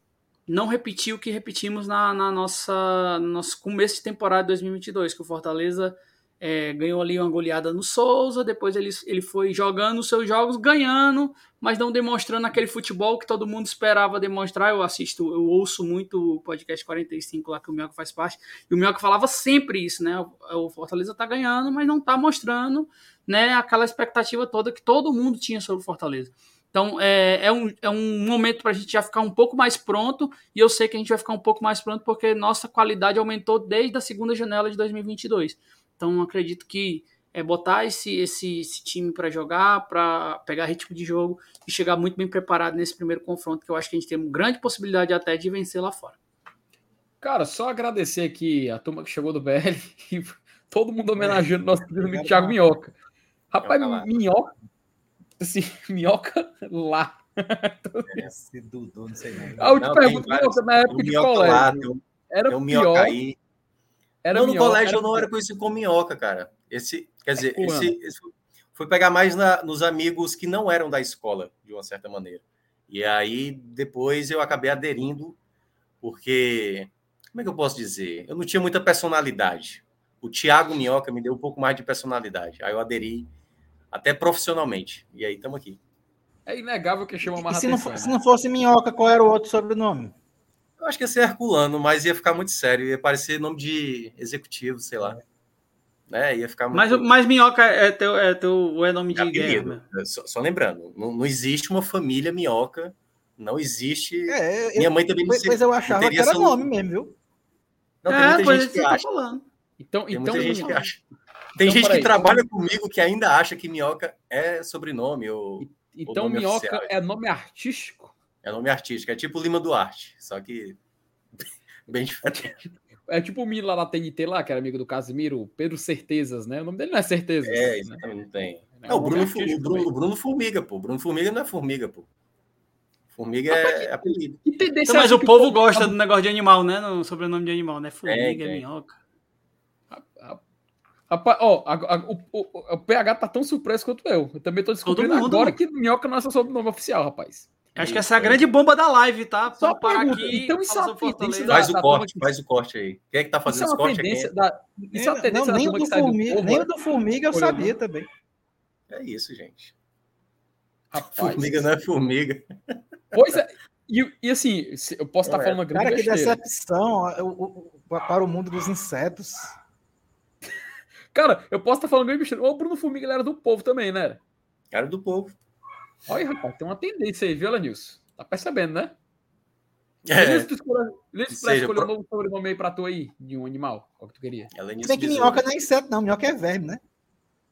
não repetir o que repetimos na, na nossa no nosso começo de temporada de 2022, que o Fortaleza é, ganhou ali uma goleada no Souza, depois ele, ele foi jogando os seus jogos, ganhando, mas não demonstrando aquele futebol que todo mundo esperava demonstrar. Eu assisto, eu ouço muito o podcast 45 lá que o Mioca faz parte, e o Mioca falava sempre isso, né? O Fortaleza tá ganhando, mas não tá mostrando né, aquela expectativa toda que todo mundo tinha sobre o Fortaleza. Então é, é, um, é um momento para a gente já ficar um pouco mais pronto, e eu sei que a gente vai ficar um pouco mais pronto porque nossa qualidade aumentou desde a segunda janela de 2022. Então acredito que é botar esse, esse, esse time para jogar, para pegar ritmo de jogo e chegar muito bem preparado nesse primeiro confronto, que eu acho que a gente tem uma grande possibilidade até de vencer lá fora. Cara, só agradecer aqui a turma que chegou do BL (laughs) e todo mundo homenageando o nosso (laughs) amigo Thiago Minhoca. Rapaz, Minhoca, assim, (laughs) Minhoca lá. Esse Dudu, não sei não. A última pergunta, na época de colégio. Lá, tem, era tem um pior. Aí. Era não, no minhoca, colégio era... eu não era conhecido como minhoca, cara. Esse, quer dizer, é esse, esse, foi pegar mais na, nos amigos que não eram da escola, de uma certa maneira. E aí, depois eu acabei aderindo, porque, como é que eu posso dizer? Eu não tinha muita personalidade. O Thiago Minhoca me deu um pouco mais de personalidade. Aí eu aderi até profissionalmente. E aí estamos aqui. É inegável que chama mais se não, se não fosse Minhoca, qual era o outro sobrenome? Eu acho que ia ser Herculano, mas ia ficar muito sério. Ia parecer nome de executivo, sei lá. Né? Ia ficar muito... mas, mas Minhoca é teu, é teu é nome de é guerra. Né? Só, só, lembrando, não, não, existe uma família Minhoca. Não existe. É, eu, Minha mãe também não sei. Mas eu achava que era nome mesmo, viu? Não, tem é, muita gente que tá acha. falando. Então, tem então, muita gente que acha. Tem então, gente que trabalha comigo que ainda acha que Minhoca é sobrenome. Ou, então, ou Minhoca oficial. é nome artístico? É nome artístico, é tipo Lima Duarte, só que (laughs) bem diferente. É tipo o menino lá na TNT, lá, que era amigo do Casimiro, Pedro Certezas, né? O nome dele não é Certezas. É, né? exatamente, né? não tem. É, o, Bruno, o, Bruno, o Bruno Formiga, pô. Bruno Formiga não é Formiga, pô. Formiga é apelido. Então, mas o povo gosta do negócio de animal, né? No sobrenome de animal, né? Formiga, é, minhoca. Rapaz, ó, a, a, o, o, o, PH tá tão surpreso quanto eu. Eu também tô descobrindo agora que minhoca não é seu sobrenome oficial, rapaz. Acho que essa é a grande bomba da live, tá? Só para aqui. Então isso é tendência faz o corte, faz o corte aí. Quem é que tá fazendo esse corte aqui? Da, isso é uma tendência não, nem, do formiga, nem o do Formiga eu sabia também. É isso, gente. Rapaz, formiga não é formiga. Pois é. E, e assim, eu posso estar tá falando uma grande Cara, que decepção para o mundo dos insetos. Cara, eu posso estar tá falando grande besteira. O Bruno Formiga ele era do povo também, né? Era do povo. Olha, rapaz, tem uma tendência aí, viu, Lanilson? Tá percebendo, né? É. Lês, tu escolher um novo sobrenome aí pra tu aí, de um animal. Qual que tu queria? Tem que minhoca não é inseto, não. Minhoca é verme, né?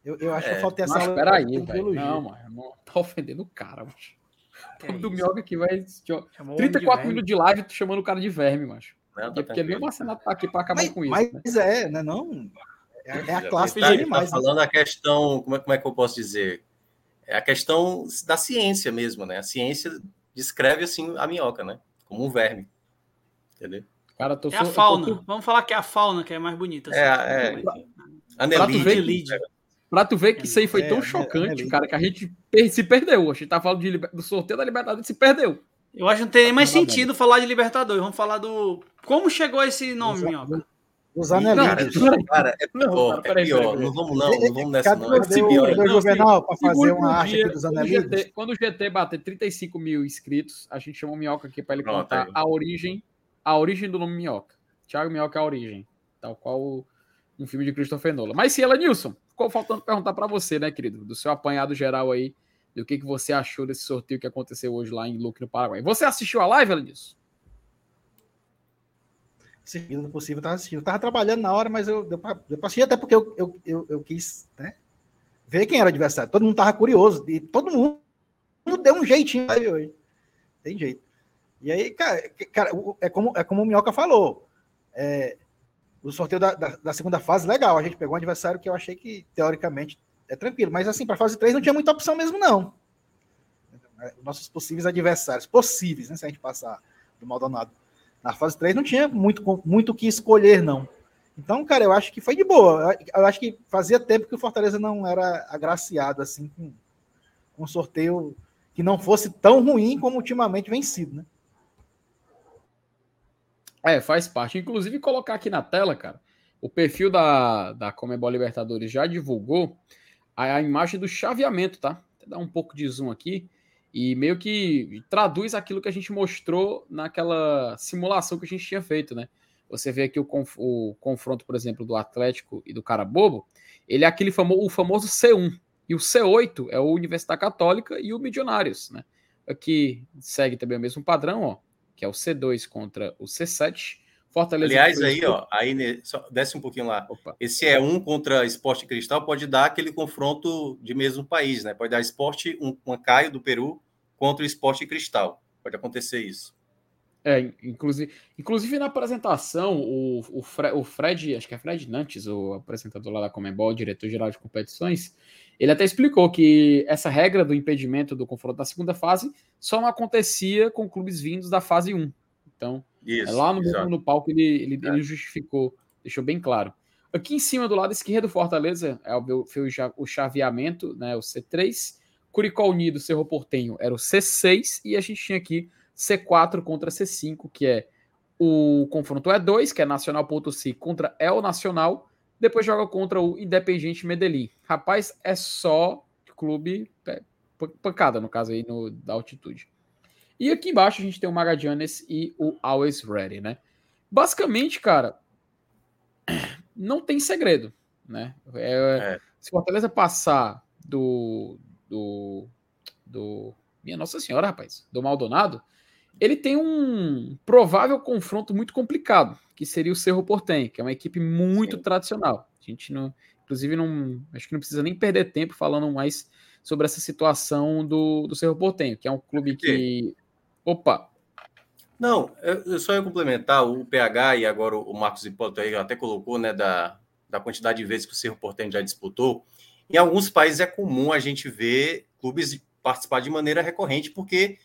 Eu, eu acho é. que falta essa. Mas peraí, velho. Não, mano. Não tá ofendendo o cara, macho. O do minhoca aqui vai. Chamou 34 minutos de live, tu chamando o cara de verme, macho. Não, tá porque nem o Marcelo tá aqui pra acabar mas, com isso. Mas né? é, né? Não. É, é a classe tá, de animais. Tá falando né? a questão. Como é, como é que eu posso dizer? É a questão da ciência mesmo, né? A ciência descreve assim a minhoca, né? Como um verme. Entendeu? Cara, tô é a fauna. Tô... Vamos falar que é a fauna que é mais bonita. Assim. É, é. Anelide. Pra tu ver que isso aí foi é, tão chocante, cara, que a gente se perdeu. A gente tá falando de, do sorteio da Libertadores se perdeu. Eu acho que não tem nem mais sentido falar de Libertadores. Vamos falar do. Como chegou esse nome, Minhoca? Os anelistas. Cara, cara, é pior, não, é pior. Não vamos não, não vamos nessa não. Cadê o Juvenal para fazer uma arte aqui dos anelistas? Quando o GT bater 35 mil inscritos, a gente chama o Minhoca aqui para ele Pronto, contar aí. a origem, a origem do nome Minhoca. Thiago Minhoca é a origem, tal qual um filme de Christopher Nolan. Mas sim, ela Nilson, ficou faltando perguntar para você, né, querido, do seu apanhado geral aí, do que, que você achou desse sorteio que aconteceu hoje lá em Luque, no Paraguai. Você assistiu a live, Elenilson? Seguindo possível, eu tava assistindo. Eu tava trabalhando na hora, mas eu, eu, eu passei até porque eu, eu, eu, eu, quis né, ver quem era o adversário. Todo mundo tava curioso. E todo mundo deu um jeitinho aí hoje. Tem jeito. E aí, cara, cara é, como, é como o Minhoca falou. É, o sorteio da, da, da, segunda fase, legal. A gente pegou um adversário que eu achei que, teoricamente, é tranquilo. Mas, assim, para fase 3 não tinha muita opção mesmo, não. Nossos possíveis adversários, possíveis, né? Se a gente passar do Maldonado. Na fase 3 não tinha muito muito que escolher, não. Então, cara, eu acho que foi de boa. Eu acho que fazia tempo que o Fortaleza não era agraciado, assim, com, com um sorteio que não fosse tão ruim como ultimamente vem sido, né? É, faz parte. Inclusive, colocar aqui na tela, cara, o perfil da, da Comebol Libertadores já divulgou a, a imagem do chaveamento, tá? Vou dar um pouco de zoom aqui e meio que traduz aquilo que a gente mostrou naquela simulação que a gente tinha feito, né? Você vê aqui o, conf, o confronto, por exemplo, do Atlético e do Carabobo, ele é aquele famo, o famoso C1, e o C8 é o Universidade Católica e o Milionários, né? Aqui segue também o mesmo padrão, ó que é o C2 contra o C7. Fortaleza. Aliás, aí, ó, aí só, desce um pouquinho lá. Opa. Esse é um contra Esporte Cristal, pode dar aquele confronto de mesmo país, né? Pode dar Esporte, um, um Caio do Peru contra o Esporte Cristal. Pode acontecer isso. É, inclusive, inclusive na apresentação, o, o, Fred, o Fred, acho que é Fred Nantes, o apresentador lá da Comembol, diretor-geral de competições, ele até explicou que essa regra do impedimento do confronto da segunda fase só não acontecia com clubes vindos da fase 1. Então, Isso, lá no, no palco ele, ele, é. ele, justificou, deixou bem claro. Aqui em cima do lado esquerdo, Fortaleza, é foi o chaveamento, né, o C3, Curicó Unido, Cerro Portenho era o C6, e a gente tinha aqui C4 contra C5, que é o confronto E2, que é Nacional Potosí contra El Nacional, depois joga contra o Independiente Medellín. Rapaz, é só clube pancada, no caso aí, no, da altitude. E aqui embaixo a gente tem o Magallanes e o Always Ready, né? Basicamente, cara, não tem segredo, né? É, é. Se Fortaleza passar do, do, do... Minha Nossa Senhora, rapaz, do Maldonado, ele tem um provável confronto muito complicado, que seria o Cerro Portem, que é uma equipe muito Sim. tradicional. A gente não, inclusive, não acho que não precisa nem perder tempo falando mais sobre essa situação do, do Cerro Portenho, que é um clube que. Opa! Não, eu só ia complementar o PH e agora o Marcos Hipólito aí até colocou, né, da, da quantidade de vezes que o Cerro Portenho já disputou. Em alguns países é comum a gente ver clubes participar de maneira recorrente, porque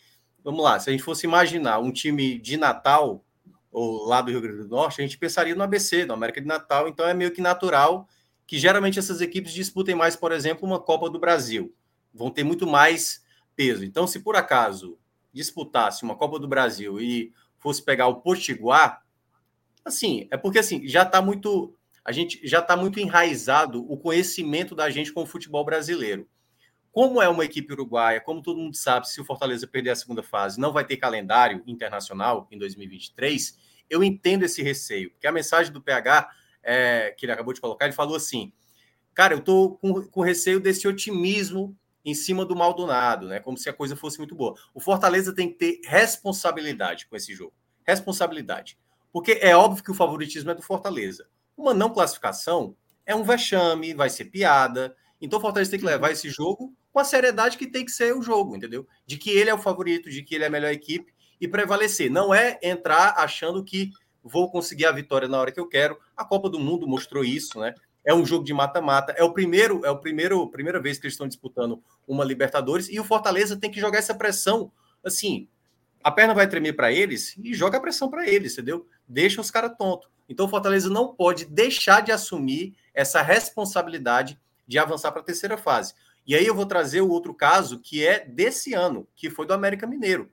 vamos lá, se a gente fosse imaginar um time de Natal, ou lá do Rio Grande do Norte, a gente pensaria no ABC, no América de Natal, então é meio que natural que geralmente essas equipes disputem mais, por exemplo, uma Copa do Brasil. Vão ter muito mais peso. Então, se por acaso disputasse uma Copa do Brasil e fosse pegar o Potiguar, assim, é porque assim, já está muito a gente já está muito enraizado o conhecimento da gente com o futebol brasileiro. Como é uma equipe uruguaia, como todo mundo sabe, se o Fortaleza perder a segunda fase, não vai ter calendário internacional em 2023, eu entendo esse receio, porque a mensagem do PH é, que ele acabou de colocar, ele falou assim: cara, eu tô com, com receio desse otimismo em cima do Maldonado, né? Como se a coisa fosse muito boa. O Fortaleza tem que ter responsabilidade com esse jogo. Responsabilidade. Porque é óbvio que o favoritismo é do Fortaleza. Uma não classificação é um vexame, vai ser piada. Então o Fortaleza tem que levar esse jogo com a seriedade que tem que ser o jogo, entendeu? De que ele é o favorito, de que ele é a melhor equipe e prevalecer. Não é entrar achando que vou conseguir a vitória na hora que eu quero. A Copa do Mundo mostrou isso, né? É um jogo de mata-mata. É o primeiro, é o primeiro, primeira vez que eles estão disputando uma Libertadores e o Fortaleza tem que jogar essa pressão. Assim, a perna vai tremer para eles e joga a pressão para eles, entendeu? Deixa os caras tontos. Então o Fortaleza não pode deixar de assumir essa responsabilidade de avançar para a terceira fase. E aí eu vou trazer o outro caso que é desse ano, que foi do América Mineiro.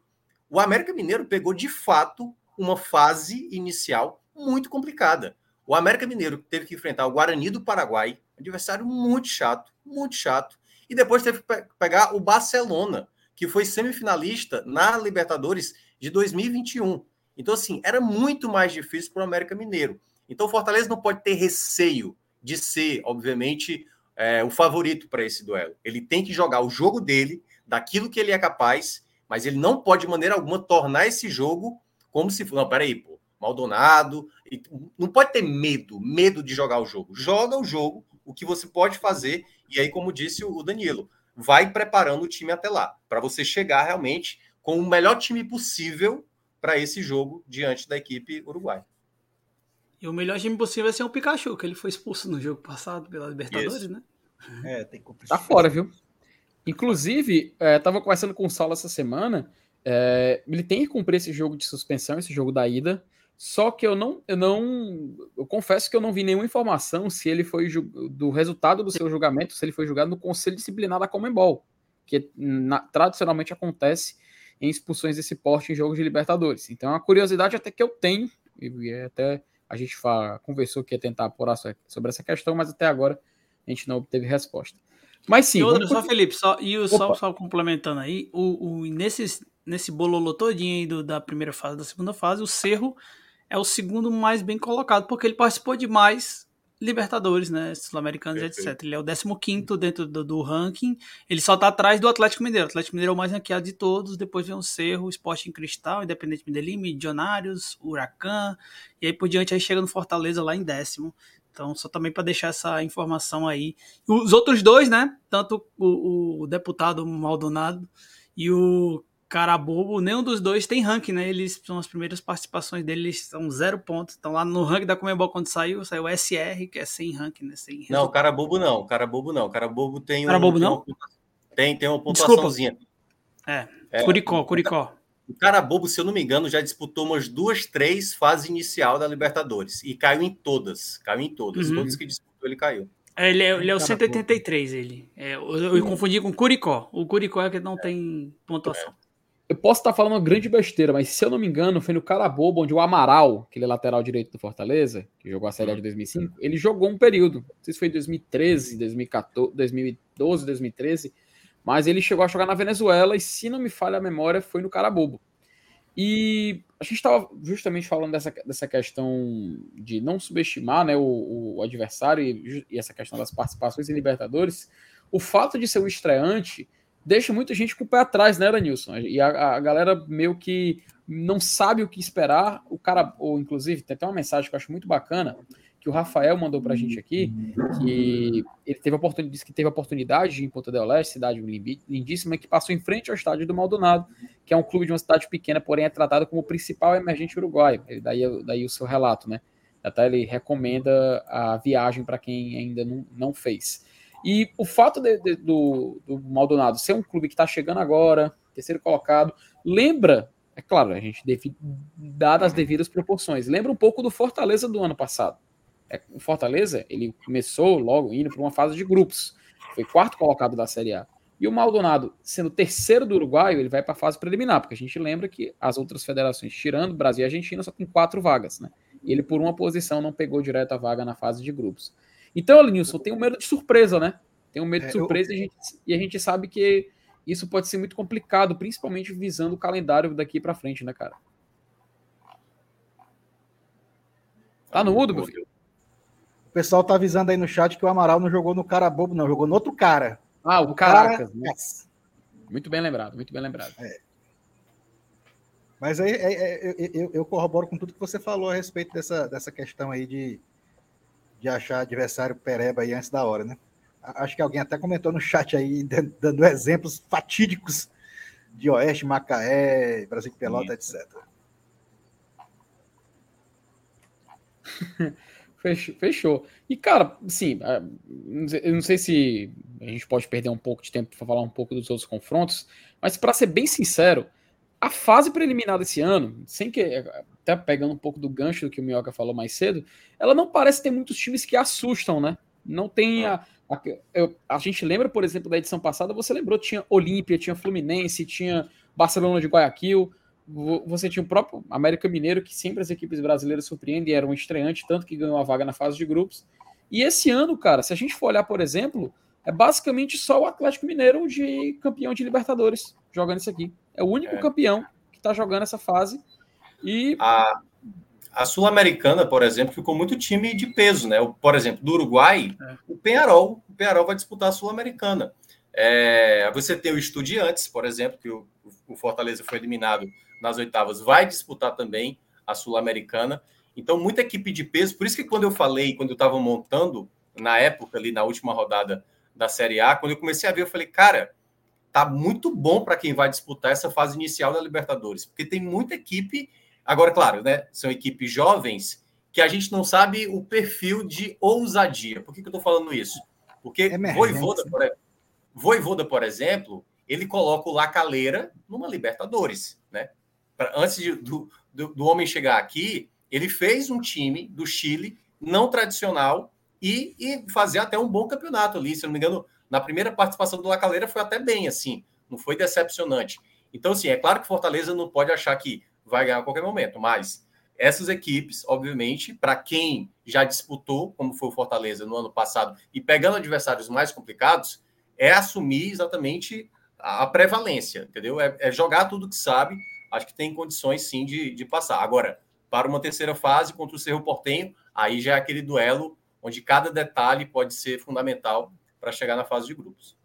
O América Mineiro pegou de fato uma fase inicial muito complicada. O América Mineiro teve que enfrentar o Guarani do Paraguai, adversário muito chato, muito chato, e depois teve que pegar o Barcelona, que foi semifinalista na Libertadores de 2021. Então, assim, era muito mais difícil para o América Mineiro. Então, o Fortaleza não pode ter receio de ser, obviamente, é, o favorito para esse duelo. Ele tem que jogar o jogo dele, daquilo que ele é capaz, mas ele não pode, de maneira alguma, tornar esse jogo como se fosse. Não, peraí, pô, Maldonado. Não pode ter medo, medo de jogar o jogo. Joga o jogo, o que você pode fazer, e aí, como disse o Danilo, vai preparando o time até lá, para você chegar realmente com o melhor time possível para esse jogo diante da equipe uruguaia. E o melhor time possível é ser o Pikachu, que ele foi expulso no jogo passado pela Libertadores, Isso. né? É, tem que Tá fora, viu? Inclusive, é, tava conversando com o Saulo essa semana. É, ele tem que cumprir esse jogo de suspensão, esse jogo da ida. Só que eu não, eu não, eu confesso que eu não vi nenhuma informação se ele foi do resultado do seu julgamento, se ele foi julgado no Conselho Disciplinar da Comembol, que na, tradicionalmente acontece em expulsões desse porte em jogos de Libertadores. Então, é uma curiosidade até que eu tenho, e até a gente fala, conversou que ia tentar apurar sobre essa questão, mas até agora a gente não obteve resposta. Mas sim. E outra, só, Felipe, só, e o, só, só, complementando aí, o, o, nesse, nesse bololô todinho aí do, da primeira fase da segunda fase, o Cerro é o segundo mais bem colocado, porque ele participou de mais Libertadores, né? Sul-Americanos, etc. Ele é o 15 dentro do, do, ranking. Ele só tá atrás do Atlético Mineiro. O Atlético Mineiro é o mais ranqueado de todos. Depois vem o Cerro, Sporting Cristal, Independente Medellín, Milionários, Huracan. E aí por diante aí chega no Fortaleza lá em décimo. Então, só também para deixar essa informação aí. Os outros dois, né? Tanto o, o deputado Maldonado e o Carabobo, nenhum dos dois tem ranking, né? Eles são as primeiras participações deles, são zero pontos. Então lá no ranking da Comembol quando saiu, saiu o SR, que é sem ranking, né? Sem não, Carabobo não, Carabobo não. Carabobo tem um. Carabobo não? Tem, tem uma pontuaçãozinha. É, é, Curicó, Curicó. O Carabobo, se eu não me engano, já disputou umas duas, três fases inicial da Libertadores. E caiu em todas. Caiu em todas. Uhum. Todos que disputou, ele caiu. É, ele é, ele é o 183, ele. É, eu, eu, confundi com o Curicó. O Curicó é que não tem pontuação. Eu posso estar falando uma grande besteira, mas se eu não me engano, foi no Carabobo, onde o Amaral, aquele lateral direito do Fortaleza, que jogou a Série A de 2005, ele jogou um período. Não sei se foi em 2013, 2014, 2012, 2013, mas ele chegou a jogar na Venezuela e, se não me falha a memória, foi no Carabobo. E a gente estava justamente falando dessa, dessa questão de não subestimar né, o, o adversário e, e essa questão das participações em Libertadores. O fato de ser um estreante deixa muita gente com o pé atrás, né, Danilson? E a, a, galera meio que não sabe o que esperar. O cara, ou inclusive, tem até uma mensagem que eu acho muito bacana, que o Rafael mandou pra gente aqui, que ele teve a oportunidade, disse que teve a oportunidade em Ponta del Leste, cidade lindíssima, que passou em frente ao estádio do Maldonado, que é um clube de uma cidade pequena, porém é tratado como o principal emergente uruguaio. Daí, daí o seu relato, né? Até ele recomenda a viagem para quem ainda não, não fez. E o fato de, de, do, do Maldonado ser um clube que está chegando agora, terceiro colocado, lembra, é claro, a gente dar as devidas proporções, lembra um pouco do Fortaleza do ano passado. É, o Fortaleza, ele começou logo indo para uma fase de grupos, foi quarto colocado da Série A. E o Maldonado, sendo terceiro do Uruguai, ele vai para a fase preliminar, porque a gente lembra que as outras federações, tirando Brasil e Argentina, só tem quatro vagas, né? E ele, por uma posição, não pegou direto a vaga na fase de grupos. Então, Alinilson, tem um medo de surpresa, né? Tem um medo de é, surpresa eu... e, a gente, e a gente sabe que isso pode ser muito complicado, principalmente visando o calendário daqui para frente, né, cara? Tá no mudo, meu filho? O pessoal tá avisando aí no chat que o Amaral não jogou no cara bobo, não, jogou no outro cara. Ah, o, o Caracas. Cara... Né? Muito bem lembrado, muito bem lembrado. É. Mas aí é, é, eu, eu, corroboro com tudo que você falou a respeito dessa, dessa questão aí de, de achar adversário pereba aí antes da hora, né? Acho que alguém até comentou no chat aí, (laughs) dando exemplos fatídicos de Oeste, Macaé, Brasil de Pelota, etc. (laughs) Fechou. E, cara, sim, é, eu não sei se a gente pode perder um pouco de tempo para falar um pouco dos outros confrontos, mas para ser bem sincero, a fase preliminar desse ano, sem que até pegando um pouco do gancho do que o Minhoca falou mais cedo, ela não parece ter muitos times que assustam, né? Não tem a, a, eu, a gente lembra, por exemplo, da edição passada, você lembrou, tinha Olímpia, tinha Fluminense, tinha Barcelona de Guayaquil, você tinha o próprio América Mineiro, que sempre as equipes brasileiras surpreendem, era um estreante, tanto que ganhou a vaga na fase de grupos. E esse ano, cara, se a gente for olhar, por exemplo, é basicamente só o Atlético Mineiro de campeão de Libertadores jogando isso aqui. É o único é. campeão que está jogando essa fase. E a, a Sul-Americana, por exemplo, ficou muito time de peso, né? Por exemplo, do Uruguai, é. o Penharol, o Penharol vai disputar a Sul-Americana. É, você tem o Estudiantes, por exemplo, que o, o, Fortaleza foi eliminado nas oitavas, vai disputar também a Sul-Americana. Então, muita equipe de peso. Por isso que quando eu falei, quando eu estava montando, na época, ali na última rodada da Série A, quando eu comecei a ver, eu falei, cara, tá muito bom para quem vai disputar essa fase inicial da Libertadores, porque tem muita equipe. Agora, claro, né? São equipes jovens que a gente não sabe o perfil de ousadia. Por que, que eu estou falando isso? Porque é Voivoda, por exemplo Voivoda, por exemplo, ele coloca o Lacaleira numa Libertadores, né? Pra, antes de, do, do, do, homem chegar aqui, ele fez um time do Chile não tradicional e, e fazer até um bom campeonato ali. Se não me engano, na primeira participação do Lacaleira foi até bem, assim, não foi decepcionante. Então, assim, é claro que Fortaleza não pode achar que vai ganhar a qualquer momento, mas essas equipes, obviamente, para quem já disputou, como foi o Fortaleza no ano passado, e pegando adversários mais complicados, é assumir exatamente a prevalência, entendeu? É, é, jogar tudo que sabe. Acho que tem condições sim de, de passar. Agora, para uma terceira fase contra o Cerro Portenho, aí já é aquele duelo onde cada detalhe pode ser fundamental para chegar na fase de grupos.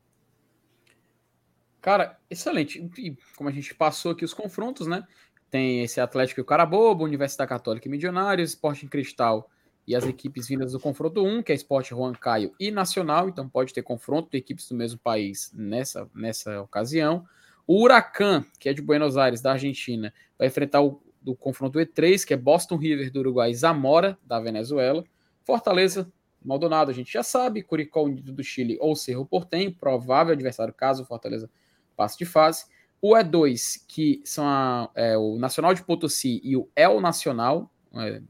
Cara, excelente. E como a gente passou aqui os confrontos, né? Tem esse Atlético e o Carabobo, Universidade Católica e Milionários, Sporting Cristal e as equipes vindas do confronto 1, que é Esporte Juan Caio e Nacional, então pode ter confronto de equipes do mesmo país nessa, nessa ocasião. O Huracan, que é de Buenos Aires, da Argentina, vai enfrentar o do confronto E3, que é Boston River do Uruguai e Zamora, da Venezuela. Fortaleza, Maldonado, a gente já sabe, Curicó Unido do Chile ou Cerro Portenho, provável adversário caso o Fortaleza passe de fase. O E2, que são a, é, o Nacional de Potosí e o El Nacional, é,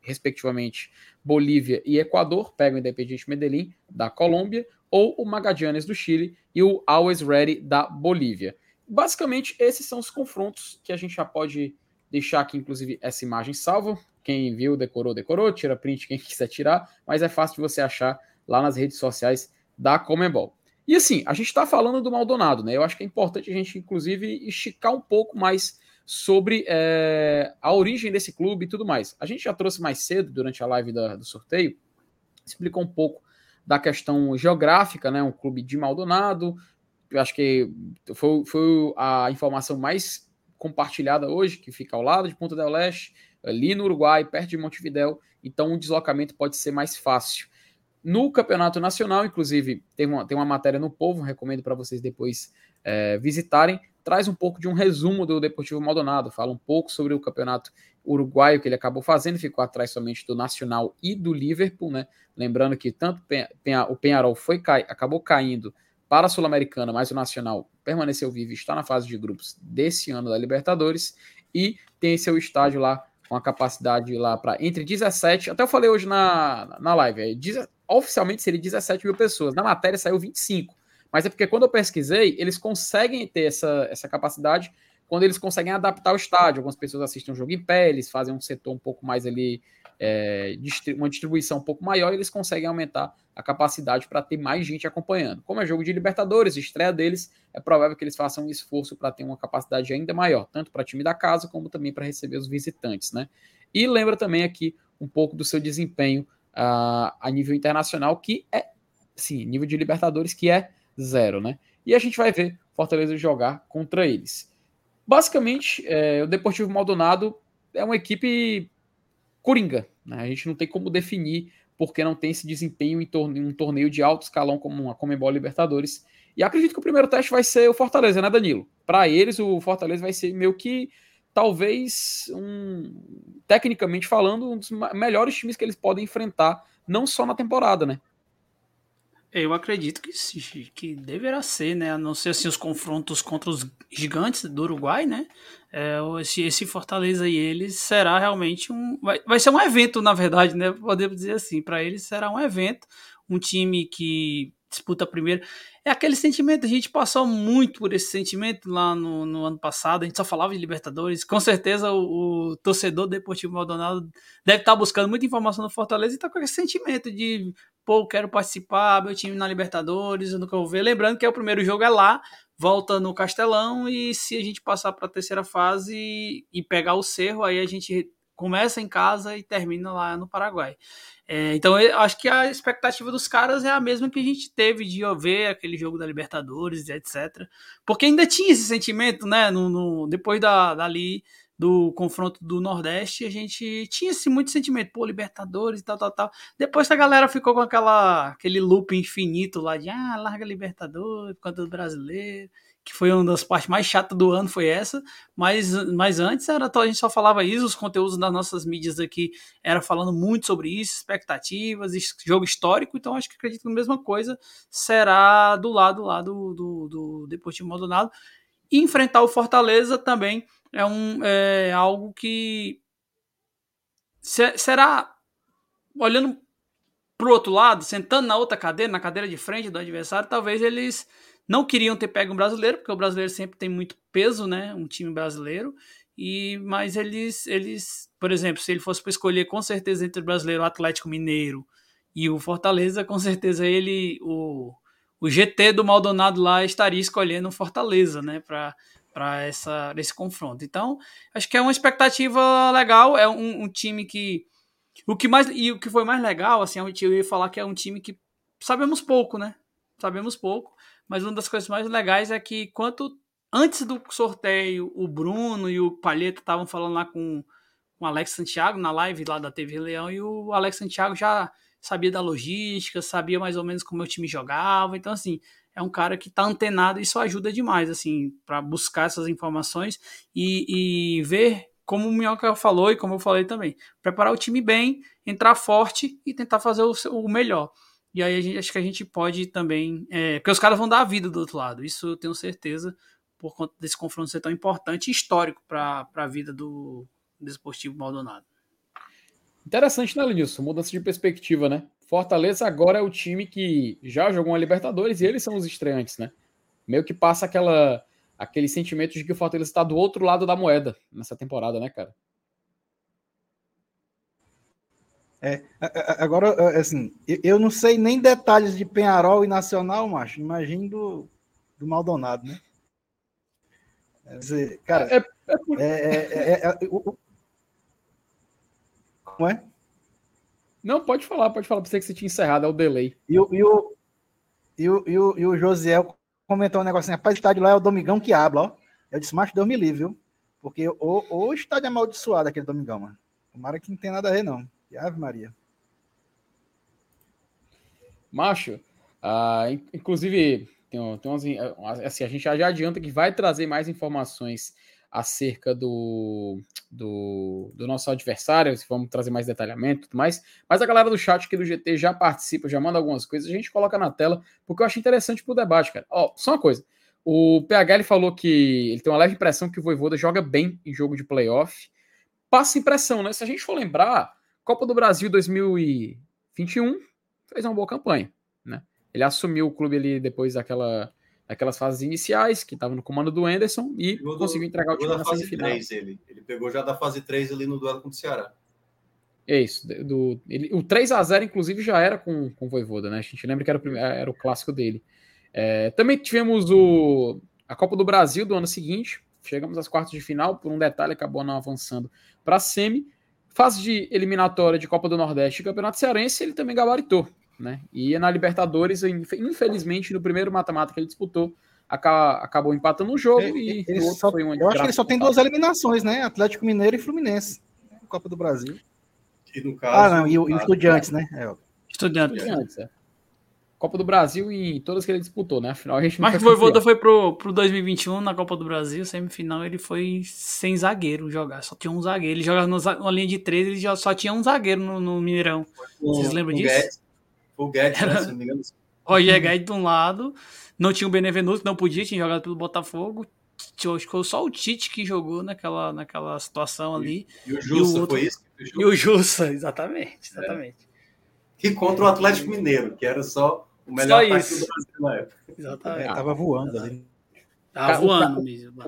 respectivamente, Bolívia e Equador, pegam o Independiente Medellín da Colômbia, ou o Magallanes do Chile e o Always Ready da Bolívia. Basicamente, esses são os confrontos que a gente já pode deixar aqui, inclusive, essa imagem salva. Quem viu, decorou, decorou, tira print quem (laughs) quiser tirar, mas é fácil de você achar lá nas redes sociais da Comembol. E assim, a gente está falando do Maldonado, né? Eu acho que é importante a gente, inclusive, esticar um pouco mais sobre é, a origem desse clube e tudo mais. A gente já trouxe mais cedo, durante a live da, do sorteio, explicou um pouco da questão geográfica, né? Um clube de Maldonado. Eu acho que foi, foi a informação mais compartilhada hoje, que fica ao lado de Ponta del Leste, ali no Uruguai, perto de Montevidéu. Então o deslocamento pode ser mais fácil. No campeonato nacional, inclusive, tem uma, tem uma matéria no Povo, recomendo para vocês depois é, visitarem, traz um pouco de um resumo do Deportivo Maldonado, fala um pouco sobre o campeonato uruguaio que ele acabou fazendo, ficou atrás somente do Nacional e do Liverpool, né? Lembrando que tanto o Penharol foi acabou caindo para a Sul-Americana, mas o Nacional permaneceu vivo, está na fase de grupos desse ano da Libertadores e tem seu estádio lá com a capacidade lá para entre 17, até eu falei hoje na, na live, é, oficialmente seria 17 mil pessoas, na matéria saiu 25. Mas é porque quando eu pesquisei, eles conseguem ter essa, essa capacidade quando eles conseguem adaptar o estádio. Algumas pessoas assistem um jogo em pé, eles fazem um setor um pouco mais ali, é, uma distribuição um pouco maior, eles conseguem aumentar a capacidade para ter mais gente acompanhando. Como é jogo de Libertadores, estreia deles, é provável que eles façam um esforço para ter uma capacidade ainda maior, tanto para time da casa como também para receber os visitantes, né? E lembra também aqui um pouco do seu desempenho uh, a nível internacional, que é, sim, nível de Libertadores, que é zero, né? E a gente vai ver Fortaleza jogar contra eles. Basicamente, é, o Deportivo Maldonado é uma equipe coringa, né? A gente não tem como definir porque não tem esse desempenho em, torne um torneio de alto escalão como a Comembol Libertadores. E acredito que o primeiro teste vai ser o Fortaleza, né, Danilo? Para eles, o Fortaleza vai ser meio que talvez um, tecnicamente falando, um dos melhores times que eles podem enfrentar, não só na temporada, né? Eu acredito que, que deverá ser, né? A não ser assim, os confrontos contra os gigantes do Uruguai, né? É, esse, esse Fortaleza e eles será realmente um. Vai, vai ser um evento, na verdade, né? Podemos dizer assim. Para eles será um evento. Um time que disputa primeiro. É aquele sentimento, a gente passou muito por esse sentimento lá no, no ano passado, a gente só falava de Libertadores. Com certeza o, o torcedor do Deportivo Maldonado deve estar buscando muita informação no Fortaleza e está com esse sentimento de, pô, quero participar, meu time na Libertadores, eu nunca vou ver. Lembrando que é o primeiro jogo é lá, volta no Castelão e se a gente passar para a terceira fase e pegar o Cerro, aí a gente começa em casa e termina lá no Paraguai. É, então, eu acho que a expectativa dos caras é a mesma que a gente teve de ver aquele jogo da Libertadores, etc. Porque ainda tinha esse sentimento, né? No, no depois da, dali do confronto do Nordeste, a gente tinha esse muito sentimento, pô, Libertadores e tal, tal, tal. Depois que a galera ficou com aquela, aquele loop infinito lá de, ah, larga Libertadores, contra o brasileiro que foi uma das partes mais chatas do ano, foi essa. Mas, mas antes era a gente só falava isso, os conteúdos das nossas mídias aqui era falando muito sobre isso, expectativas, jogo histórico. Então acho que acredito que a mesma coisa será do lado lá do, do, do Deportivo Maldonado. E enfrentar o Fortaleza também é, um, é algo que será olhando para o outro lado, sentando na outra cadeira, na cadeira de frente do adversário, talvez eles não queriam ter pego um brasileiro, porque o brasileiro sempre tem muito peso, né? Um time brasileiro. E, mas eles, eles, por exemplo, se ele fosse para escolher com certeza entre o brasileiro, o Atlético Mineiro e o Fortaleza, com certeza ele, o, o GT do Maldonado lá estaria escolhendo o Fortaleza, né? Para para essa esse confronto. Então, acho que é uma expectativa legal. É um, um, time que o que mais e o que foi mais legal, assim, eu ia falar que é um time que sabemos pouco, né? Sabemos pouco, mas uma das coisas mais legais é que quanto antes do sorteio, o Bruno e o Palheta estavam falando lá com, o Alex Santiago na live lá da TV Leão e o Alex Santiago já sabia da logística, sabia mais ou menos como o time jogava. Então, assim, é um cara que está antenado e isso ajuda demais, assim, para buscar essas informações e, e ver como o Minhoca falou e como eu falei também, preparar o time bem, entrar forte e tentar fazer o, o melhor. E aí gente, acho que a gente pode também. É, porque os caras vão dar a vida do outro lado. Isso eu tenho certeza, por conta desse confronto ser tão importante e histórico para a vida do Desportivo Maldonado. Interessante, né, Lenilson? Mudança de perspectiva, né? Fortaleza agora é o time que já jogou uma Libertadores e eles são os estreantes, né? Meio que passa aquela, aquele sentimento de que o Fortaleza está do outro lado da moeda nessa temporada, né, cara? É, agora, assim, eu não sei nem detalhes de Penharol e Nacional, macho. Imagino do, do Maldonado, né? Quer dizer, cara, é, é, é, é, é o, como é? Não, pode falar, pode falar. Pensei que você tinha encerrado, é o delay. E o, e o, e o, e o, e o Josiel comentou um negocinho, rapaz, o estádio lá é o Domingão que habla, ó. Eu disse, macho, Deus me livre, viu? Porque o, o estádio é amaldiçoado aquele Domingão, mano. Tomara que não tenha nada a ver, não. E Ave Maria. Macho, uh, inclusive, tem, tem umas, assim, a gente já, adianta que vai trazer mais informações acerca do, do, do, nosso adversário, vamos trazer mais detalhamento e tudo mais. Mas a galera do chat aqui do GT já participa, já manda algumas coisas, a gente coloca na tela, porque eu acho interessante pro debate, cara. Ó, só uma coisa. O PH ele falou que ele tem uma leve impressão que o Voivoda joga bem em jogo de playoff. Passa impressão, né? Se a gente for lembrar, Copa do Brasil 2021 fez uma boa campanha, né? Ele assumiu o clube ali depois daquela, daquelas fases iniciais, que estava no comando do Anderson, e conseguiu entregar o time na fase semifinal. 3, ele. ele pegou já da fase 3 ali no duelo contra o Ceará. É isso. Do, ele, o 3 a 0 inclusive, já era com, com o Voivoda, né? A gente lembra que era o, primeiro, era o clássico dele. É, também tivemos o, a Copa do Brasil do ano seguinte. Chegamos às quartas de final, por um detalhe, acabou não avançando para a semi fase de eliminatória de Copa do Nordeste e Campeonato Cearense, ele também gabaritou, né? E na Libertadores, infelizmente, no primeiro mata-mata que ele disputou, acabou empatando o jogo e ele só, foi um Eu acho que ele só tem duas eliminações, né? Atlético Mineiro e Fluminense. Copa do Brasil. E no caso, ah, não, e o, e o Estudiantes, né? É, Estudiantes. Estudiantes é. Copa do Brasil e todas que ele disputou, né? Afinal, a gente Mas o Voivoda foi pro, pro 2021 na Copa do Brasil, semifinal, ele foi sem zagueiro jogar, só tinha um zagueiro. Ele jogava numa linha de três, ele já só tinha um zagueiro no, no Mineirão. Vocês lembram disso? Guedes, o Guedes, Era... né, se não me engano. Roger Guedes de um lado, não tinha o Benevenuto, não podia, tinha jogado pelo Botafogo. Acho que foi só o Tite que jogou naquela, naquela situação ali. E, e o Jussa, e o outro, foi isso? E o Jussa, exatamente, exatamente. É. E contra o Atlético Mineiro, que era só o melhor Só isso. do Brasil na época. Exatamente. É, tava voando ali. Tava voando mesmo.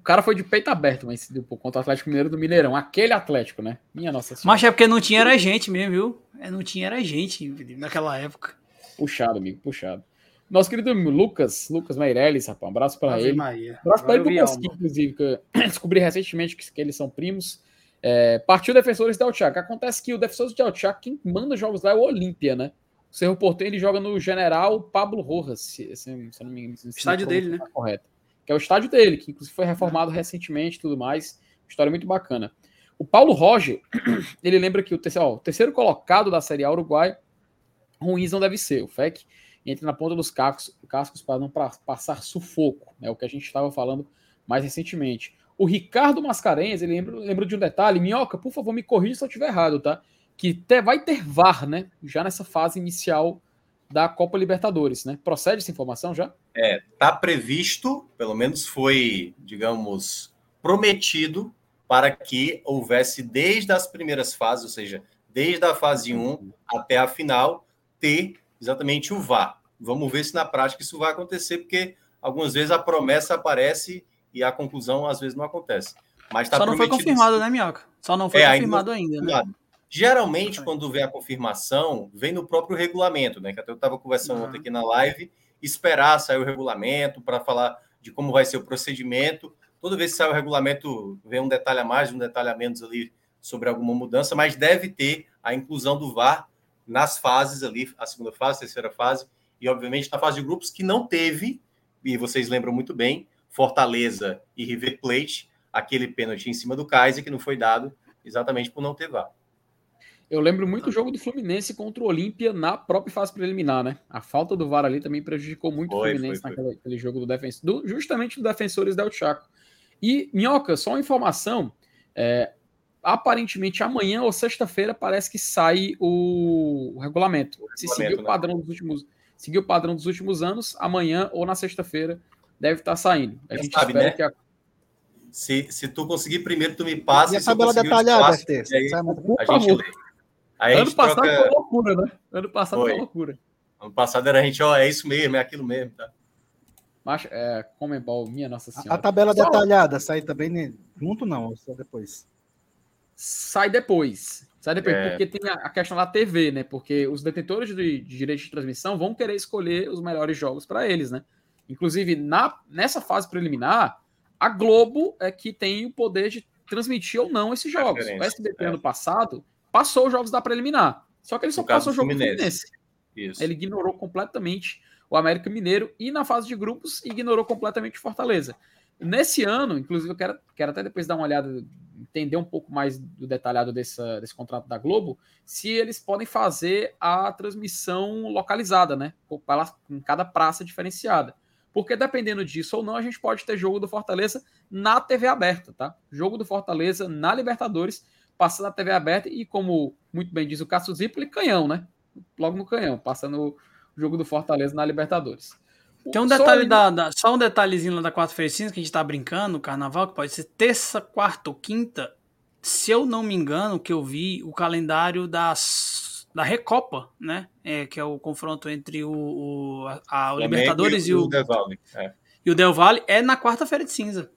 O cara foi de peito aberto, mas contra o Atlético Mineiro do Mineirão. Aquele Atlético, né? Minha nossa senhora. Mas é porque não tinha era gente mesmo, viu? É, não tinha era gente naquela época. Puxado, amigo, puxado. Nosso querido Lucas, Lucas Meirelles, rapaz, um abraço para ele. Maria. Um abraço para ele do Mosquito, inclusive, que eu (coughs) descobri recentemente que, que eles são primos. É, partiu Defensores del Chaco. Acontece que o Defensores del Chaco, quem manda jogos lá é o Olímpia, né? O Cerro Porteiro ele joga no General Pablo Rojas, se, se, se não me engano. Estádio dele, né? Correto. Que é o estádio dele, que inclusive foi reformado recentemente e tudo mais. História muito bacana. O Paulo Roger, (clears throat) ele lembra que o terceiro, ó, o terceiro colocado da Série A Uruguai, ruins não deve ser. O FEC entra na ponta dos cascos, cascos para não pra, passar sufoco, é né, o que a gente estava falando mais recentemente. O Ricardo Mascarenhas, ele lembra, lembra de um detalhe, Minhoca, por favor, me corrija se eu estiver errado, tá? Que te, vai ter VAR, né? Já nessa fase inicial da Copa Libertadores, né? Procede essa informação já? É, tá previsto, pelo menos foi, digamos, prometido para que houvesse desde as primeiras fases, ou seja, desde a fase 1 até a final, ter exatamente o VAR. Vamos ver se na prática isso vai acontecer, porque algumas vezes a promessa aparece e a conclusão às vezes não acontece. Mas tá Só não foi confirmado, né, Minhoca? Só não foi é, confirmado ainda, ainda né? Geralmente, quando vem a confirmação, vem no próprio regulamento, né? Que até eu estava conversando uhum. ontem aqui na live, esperar sair o regulamento para falar de como vai ser o procedimento. Toda vez que sai o regulamento, vem um detalhe a mais, um detalhe a menos ali sobre alguma mudança, mas deve ter a inclusão do VAR nas fases ali, a segunda fase, a terceira fase, e obviamente na fase de grupos que não teve, e vocês lembram muito bem, Fortaleza e River Plate, aquele pênalti em cima do Kaiser que não foi dado exatamente por não ter VAR. Eu lembro muito do jogo do Fluminense contra o Olímpia na própria fase preliminar, né? A falta do VAR ali também prejudicou muito foi, o Fluminense foi, foi. naquele jogo do defensor, justamente do Defensores del Chaco. E, Minhoca, só uma informação: é, aparentemente amanhã ou sexta-feira parece que sai o, o regulamento. o regulamento. Se seguir o né? padrão né? dos últimos, seguir o padrão dos últimos anos, amanhã ou na sexta-feira deve estar saindo. A gente sabe, né? que a... se, se tu conseguir primeiro, tu me passa. E a tabela detalhada, FT. Aí, a gente lê. Aí ano passado troca... foi loucura, né? Ano passado foi. foi loucura. Ano passado era a gente, ó, é isso mesmo, é aquilo mesmo, tá? Mas, é, Comembol, minha Nossa Senhora. A, a tabela só... detalhada sai também né? junto, não, só depois. Sai depois. Sai depois, é... porque tem a, questão da TV, né? Porque os detentores de, de direitos de transmissão vão querer escolher os melhores jogos para eles, né? Inclusive, na, nessa fase preliminar, a Globo é que tem o poder de transmitir ou não esses jogos. O SBT é. ano passado passou os jogos da preliminar. Só que ele só passou o jogo Fluminense. do Fluminense. Isso. Ele ignorou completamente o América Mineiro e na fase de grupos ignorou completamente o Fortaleza. Nesse ano, inclusive, eu quero, quero até depois dar uma olhada, entender um pouco mais do detalhado dessa, desse contrato da Globo, se eles podem fazer a transmissão localizada, né? Em cada praça diferenciada. Porque dependendo disso ou não, a gente pode ter jogo do Fortaleza na TV aberta, tá? Jogo do Fortaleza na Libertadores passa na TV aberta e, como muito bem diz o Cássio Zipoli, canhão, né? Logo no canhão, passando o jogo do Fortaleza na Libertadores. Tem um detalhe da, da, Só um detalhezinho lá da quarta-feira que a gente tá brincando, o carnaval, que pode ser terça, quarta ou quinta. Se eu não me engano, que eu vi o calendário das, da Recopa, né? É, que é o confronto entre o, o a, o Libertadores e o, e o Del Valle. É. E o Del Valle é na quarta-feira de cinza.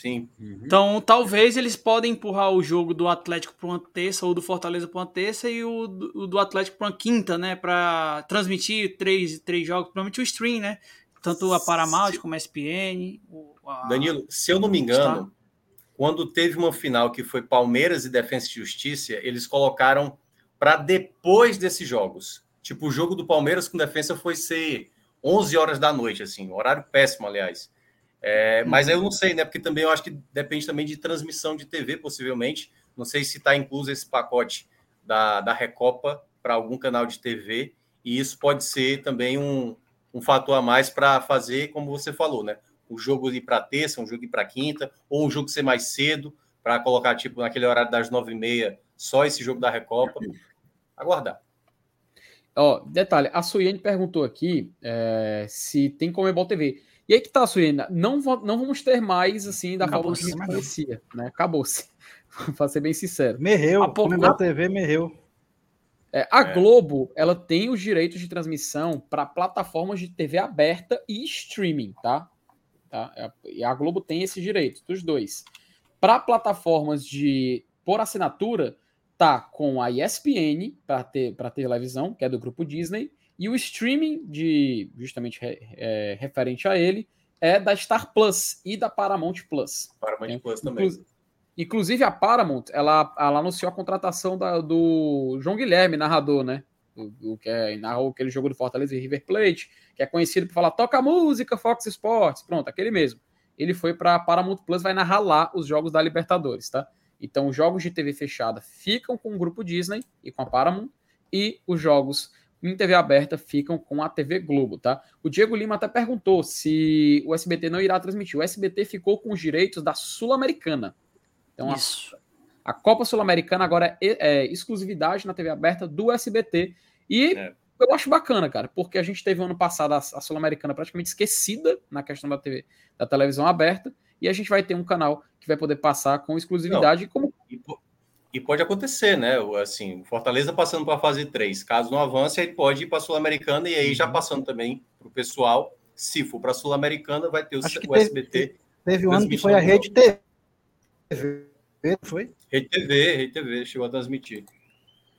Sim. Uhum. Então, talvez eles podem empurrar o jogo do Atlético para uma terça ou do Fortaleza para uma terça e o do, do Atlético para uma quinta, né? Para transmitir três, três jogos, provavelmente o stream, né? Tanto a Paramount como a ESPN. A... Danilo, se eu não me engano, quando teve uma final que foi Palmeiras e Defensa e Justiça, eles colocaram para depois desses jogos. Tipo, o jogo do Palmeiras com Defensa foi ser 11 horas da noite, assim, horário péssimo, aliás. É, mas eu não sei, né? Porque também eu acho que depende também de transmissão de TV, possivelmente. Não sei se está incluso esse pacote da, da Recopa para algum canal de TV. E isso pode ser também um, um fator a mais para fazer, como você falou, né? O jogo ir para terça, um jogo ir para quinta, ou um jogo ser mais cedo, para colocar, tipo, naquele horário das nove e meia, só esse jogo da Recopa. Aguardar. Ó, detalhe, a Suiane perguntou aqui é, se tem Comebol TV. E aí que tá, Suína, não, não vamos ter mais, assim, da Acabou forma que a gente conhecia, né? Acabou-se. (laughs) Pra ser bem sincero. Merreu, a pouco... TV merreu. É, a é. Globo, ela tem os direitos de transmissão para plataformas de TV aberta e streaming, tá? tá? É, e a Globo tem esse direito, dos dois. Para plataformas de por assinatura, tá com a ESPN para ter para televisão, que é do grupo Disney, e o streaming de justamente é, referente a ele é da Star Plus e da Paramount Plus. Paramount é, Plus também. Inclusive a Paramount, ela, ela anunciou a contratação da, do João Guilherme, narrador, né? O, que é, narrou aquele jogo do Fortaleza e River Plate, que é conhecido por falar toca música, Fox Sports, pronto, aquele mesmo. Ele foi para Paramount Plus, vai narrar lá os jogos da Libertadores, tá? Então, os jogos de TV fechada ficam com o grupo Disney e com a Paramount, e os jogos em TV aberta ficam com a TV Globo, tá? O Diego Lima até perguntou se o SBT não irá transmitir. O SBT ficou com os direitos da Sul-Americana. Então, Isso. A, a Copa Sul-Americana agora é, é, exclusividade na TV aberta do SBT. E é. eu acho bacana, cara, porque a gente teve ano passado a, a Sul-Americana praticamente esquecida na questão da, TV, da televisão aberta. E a gente vai ter um canal que vai poder passar com exclusividade. Não, como... E, e, pode acontecer, né? Assim, Fortaleza passando para a fase 3. Caso não avance, aí pode ir para a Sul-Americana. E aí, já uhum. passando também para o pessoal, se for para a Sul-Americana, vai ter o, o teve, SBT. Teve um ano que foi a Rede TV foi? Rede TV, Rede TV, chegou a transmitir.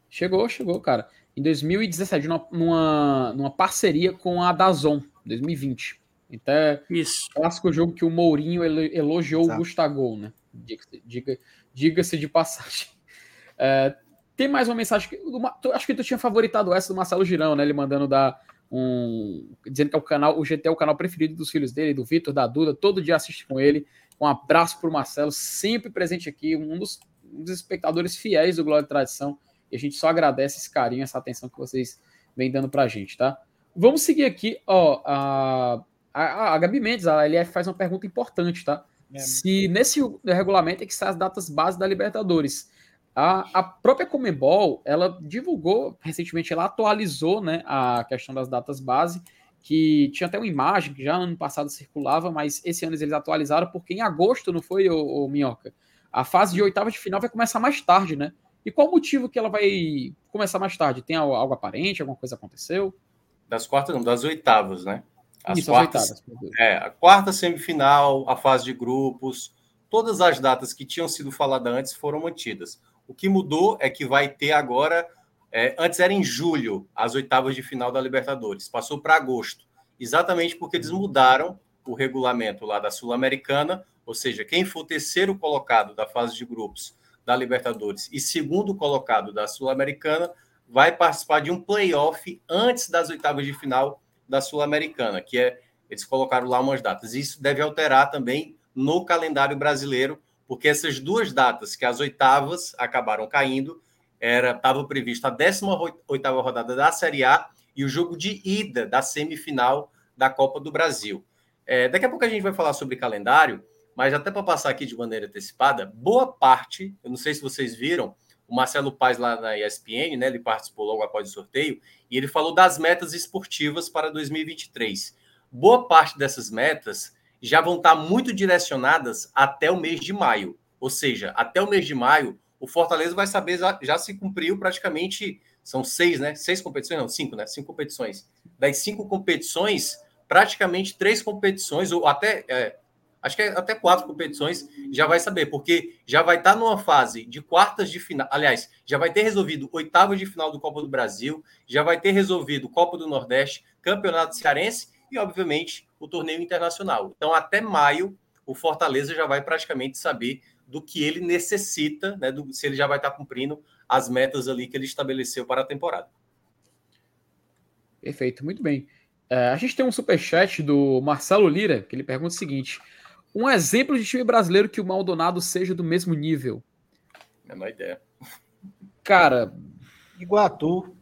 Chegou, chegou, cara. Em 2017, numa, numa, numa parceria com a Dazon, 2020. Então, é Isso. clássico jogo que o Mourinho elogiou Exato. o Gustavo, né? Diga-se diga, diga de passagem. É, tem mais uma mensagem. Que, acho que tu tinha favoritado essa do Marcelo Girão, né? Ele mandando dar um. Dizendo que é o canal, o GT é o canal preferido dos filhos dele, do Vitor, da Duda. Todo dia assiste com ele. Um abraço para o Marcelo, sempre presente aqui, um dos, um dos espectadores fiéis do Glória e Tradição. E a gente só agradece esse carinho, essa atenção que vocês vêm dando para a gente, tá? Vamos seguir aqui, ó. A, a, a Gabi Mendes, a LF faz uma pergunta importante, tá? É. Se nesse regulamento é que está as datas base da Libertadores. A, a própria Comembol, ela divulgou recentemente, ela atualizou né, a questão das datas base que tinha até uma imagem que já ano passado circulava, mas esse ano eles atualizaram porque em agosto, não foi, o, Minhoca? A fase de oitava de final vai começar mais tarde, né? E qual o motivo que ela vai começar mais tarde? Tem algo aparente? Alguma coisa aconteceu? Das quartas, não, das oitavas, né? As Isso, quartas, as oitavas. É, a quarta semifinal, a fase de grupos, todas as datas que tinham sido faladas antes foram mantidas. O que mudou é que vai ter agora é, antes era em julho, as oitavas de final da Libertadores, passou para agosto, exatamente porque eles mudaram o regulamento lá da Sul-Americana, ou seja, quem for terceiro colocado da fase de grupos da Libertadores e segundo colocado da Sul-Americana vai participar de um playoff antes das oitavas de final da Sul-Americana, que é eles colocaram lá umas datas. Isso deve alterar também no calendário brasileiro, porque essas duas datas, que as oitavas acabaram caindo, era estava previsto a 18 rodada da Série A e o jogo de ida da semifinal da Copa do Brasil. É, daqui a pouco a gente vai falar sobre calendário, mas até para passar aqui de maneira antecipada, boa parte, eu não sei se vocês viram, o Marcelo Paz lá na ESPN, né, ele participou logo após o sorteio, e ele falou das metas esportivas para 2023. Boa parte dessas metas já vão estar muito direcionadas até o mês de maio. Ou seja, até o mês de maio, o Fortaleza vai saber já, se cumpriu praticamente são seis, né? Seis competições, não, cinco, né? Cinco competições. Das cinco competições, praticamente três competições, ou até, é, acho que é até quatro competições, já vai saber, porque já vai estar numa fase de quartas de final. Aliás, já vai ter resolvido oitavas de final do Copa do Brasil, já vai ter resolvido Copa do Nordeste, Campeonato Cearense e, obviamente, o torneio internacional. Então, até maio, o Fortaleza já vai praticamente saber do que ele necessita, né, do, se ele já vai estar cumprindo as metas ali que ele estabeleceu para a temporada. Perfeito, muito bem. É, a gente tem um superchat do Marcelo Lira, que ele pergunta o seguinte: um exemplo de time brasileiro que o Maldonado seja do mesmo nível. Menor ideia. Cara. Iguatu.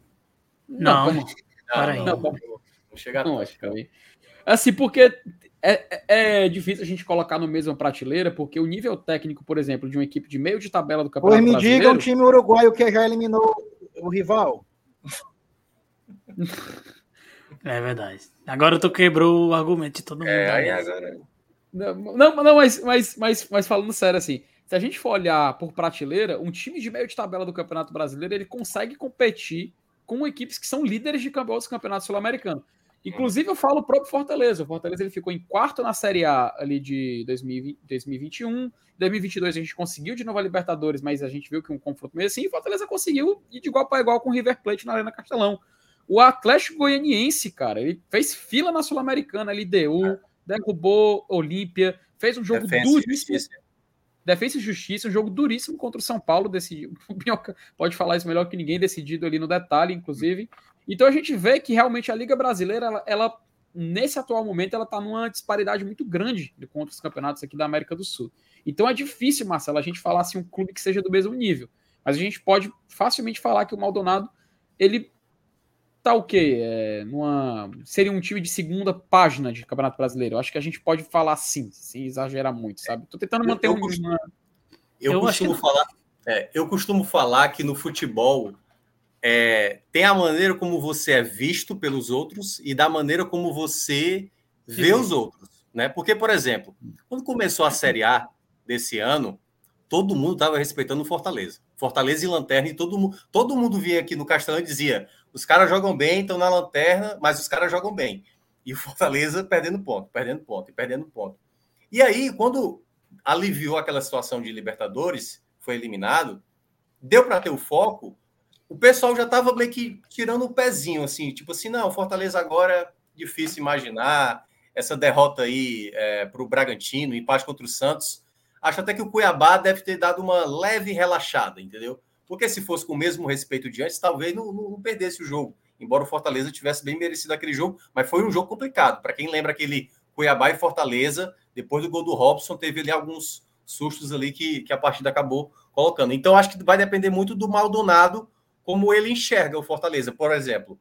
Não, não, não, não, não, não chega não, acho que Assim, porque é, é, é, difícil a gente colocar no mesmo prateleira, porque o nível técnico, por exemplo, de uma equipe de meio de tabela do Campeonato pois me Brasileiro... diga um time uruguaio que já eliminou o rival. É verdade. Agora tu quebrou o argumento de todo mundo. É, aí agora... Não, não, não mas, mas, mas, mas falando sério assim, se a gente for olhar por prateleira, um time de meio de tabela do Campeonato Brasileiro, ele consegue competir com equipes que são líderes de campeonatos Campeonato Sul-Americano. Inclusive, eu falo o próprio Fortaleza. O Fortaleza ele ficou em quarto na Série A ali de 2020, 2021. 2022 a gente conseguiu de novo a Libertadores, mas a gente viu que um confronto meio assim. E Fortaleza conseguiu ir de igual para igual com o River Plate na Arena Castelão. O Atlético Goianiense, cara, ele fez fila na Sul-Americana, LDU, é. derrubou Olímpia, fez um jogo duríssimo. Defesa e Justiça, um jogo duríssimo contra o São Paulo, decidido. (laughs) O Minhoca pode falar isso melhor que ninguém, decidido ali no detalhe, inclusive. Então a gente vê que realmente a Liga Brasileira, ela, ela nesse atual momento, ela está numa disparidade muito grande contra os campeonatos aqui da América do Sul. Então é difícil, Marcelo, a gente falar assim um clube que seja do mesmo nível. Mas a gente pode facilmente falar que o Maldonado, ele tá o quê? É, numa, seria um time de segunda página de Campeonato Brasileiro. Eu acho que a gente pode falar assim, sem exagerar muito, sabe? Tô tentando manter eu, eu um. Costumo, eu, eu costumo que... falar. É, eu costumo falar que no futebol é, tem a maneira como você é visto pelos outros e da maneira como você vê Sim. os outros. Né? Porque, por exemplo, quando começou a Série A desse ano, todo mundo estava respeitando o Fortaleza. Fortaleza e Lanterna, e todo mundo, todo mundo vinha aqui no Castelão e dizia: os caras jogam bem, estão na lanterna, mas os caras jogam bem. E o Fortaleza perdendo ponto, perdendo ponto perdendo ponto. E aí, quando aliviou aquela situação de Libertadores, foi eliminado, deu para ter o foco, o pessoal já estava meio que tirando o pezinho, assim, tipo assim, não, Fortaleza agora é difícil imaginar essa derrota aí é, para o Bragantino, empate contra o Santos. Acho até que o Cuiabá deve ter dado uma leve relaxada, entendeu? Porque se fosse com o mesmo respeito de antes, talvez não, não perdesse o jogo. Embora o Fortaleza tivesse bem merecido aquele jogo, mas foi um jogo complicado. Para quem lembra aquele Cuiabá e Fortaleza, depois do gol do Robson, teve ali alguns sustos ali que, que a partida acabou colocando. Então, acho que vai depender muito do Maldonado, como ele enxerga o Fortaleza. Por exemplo,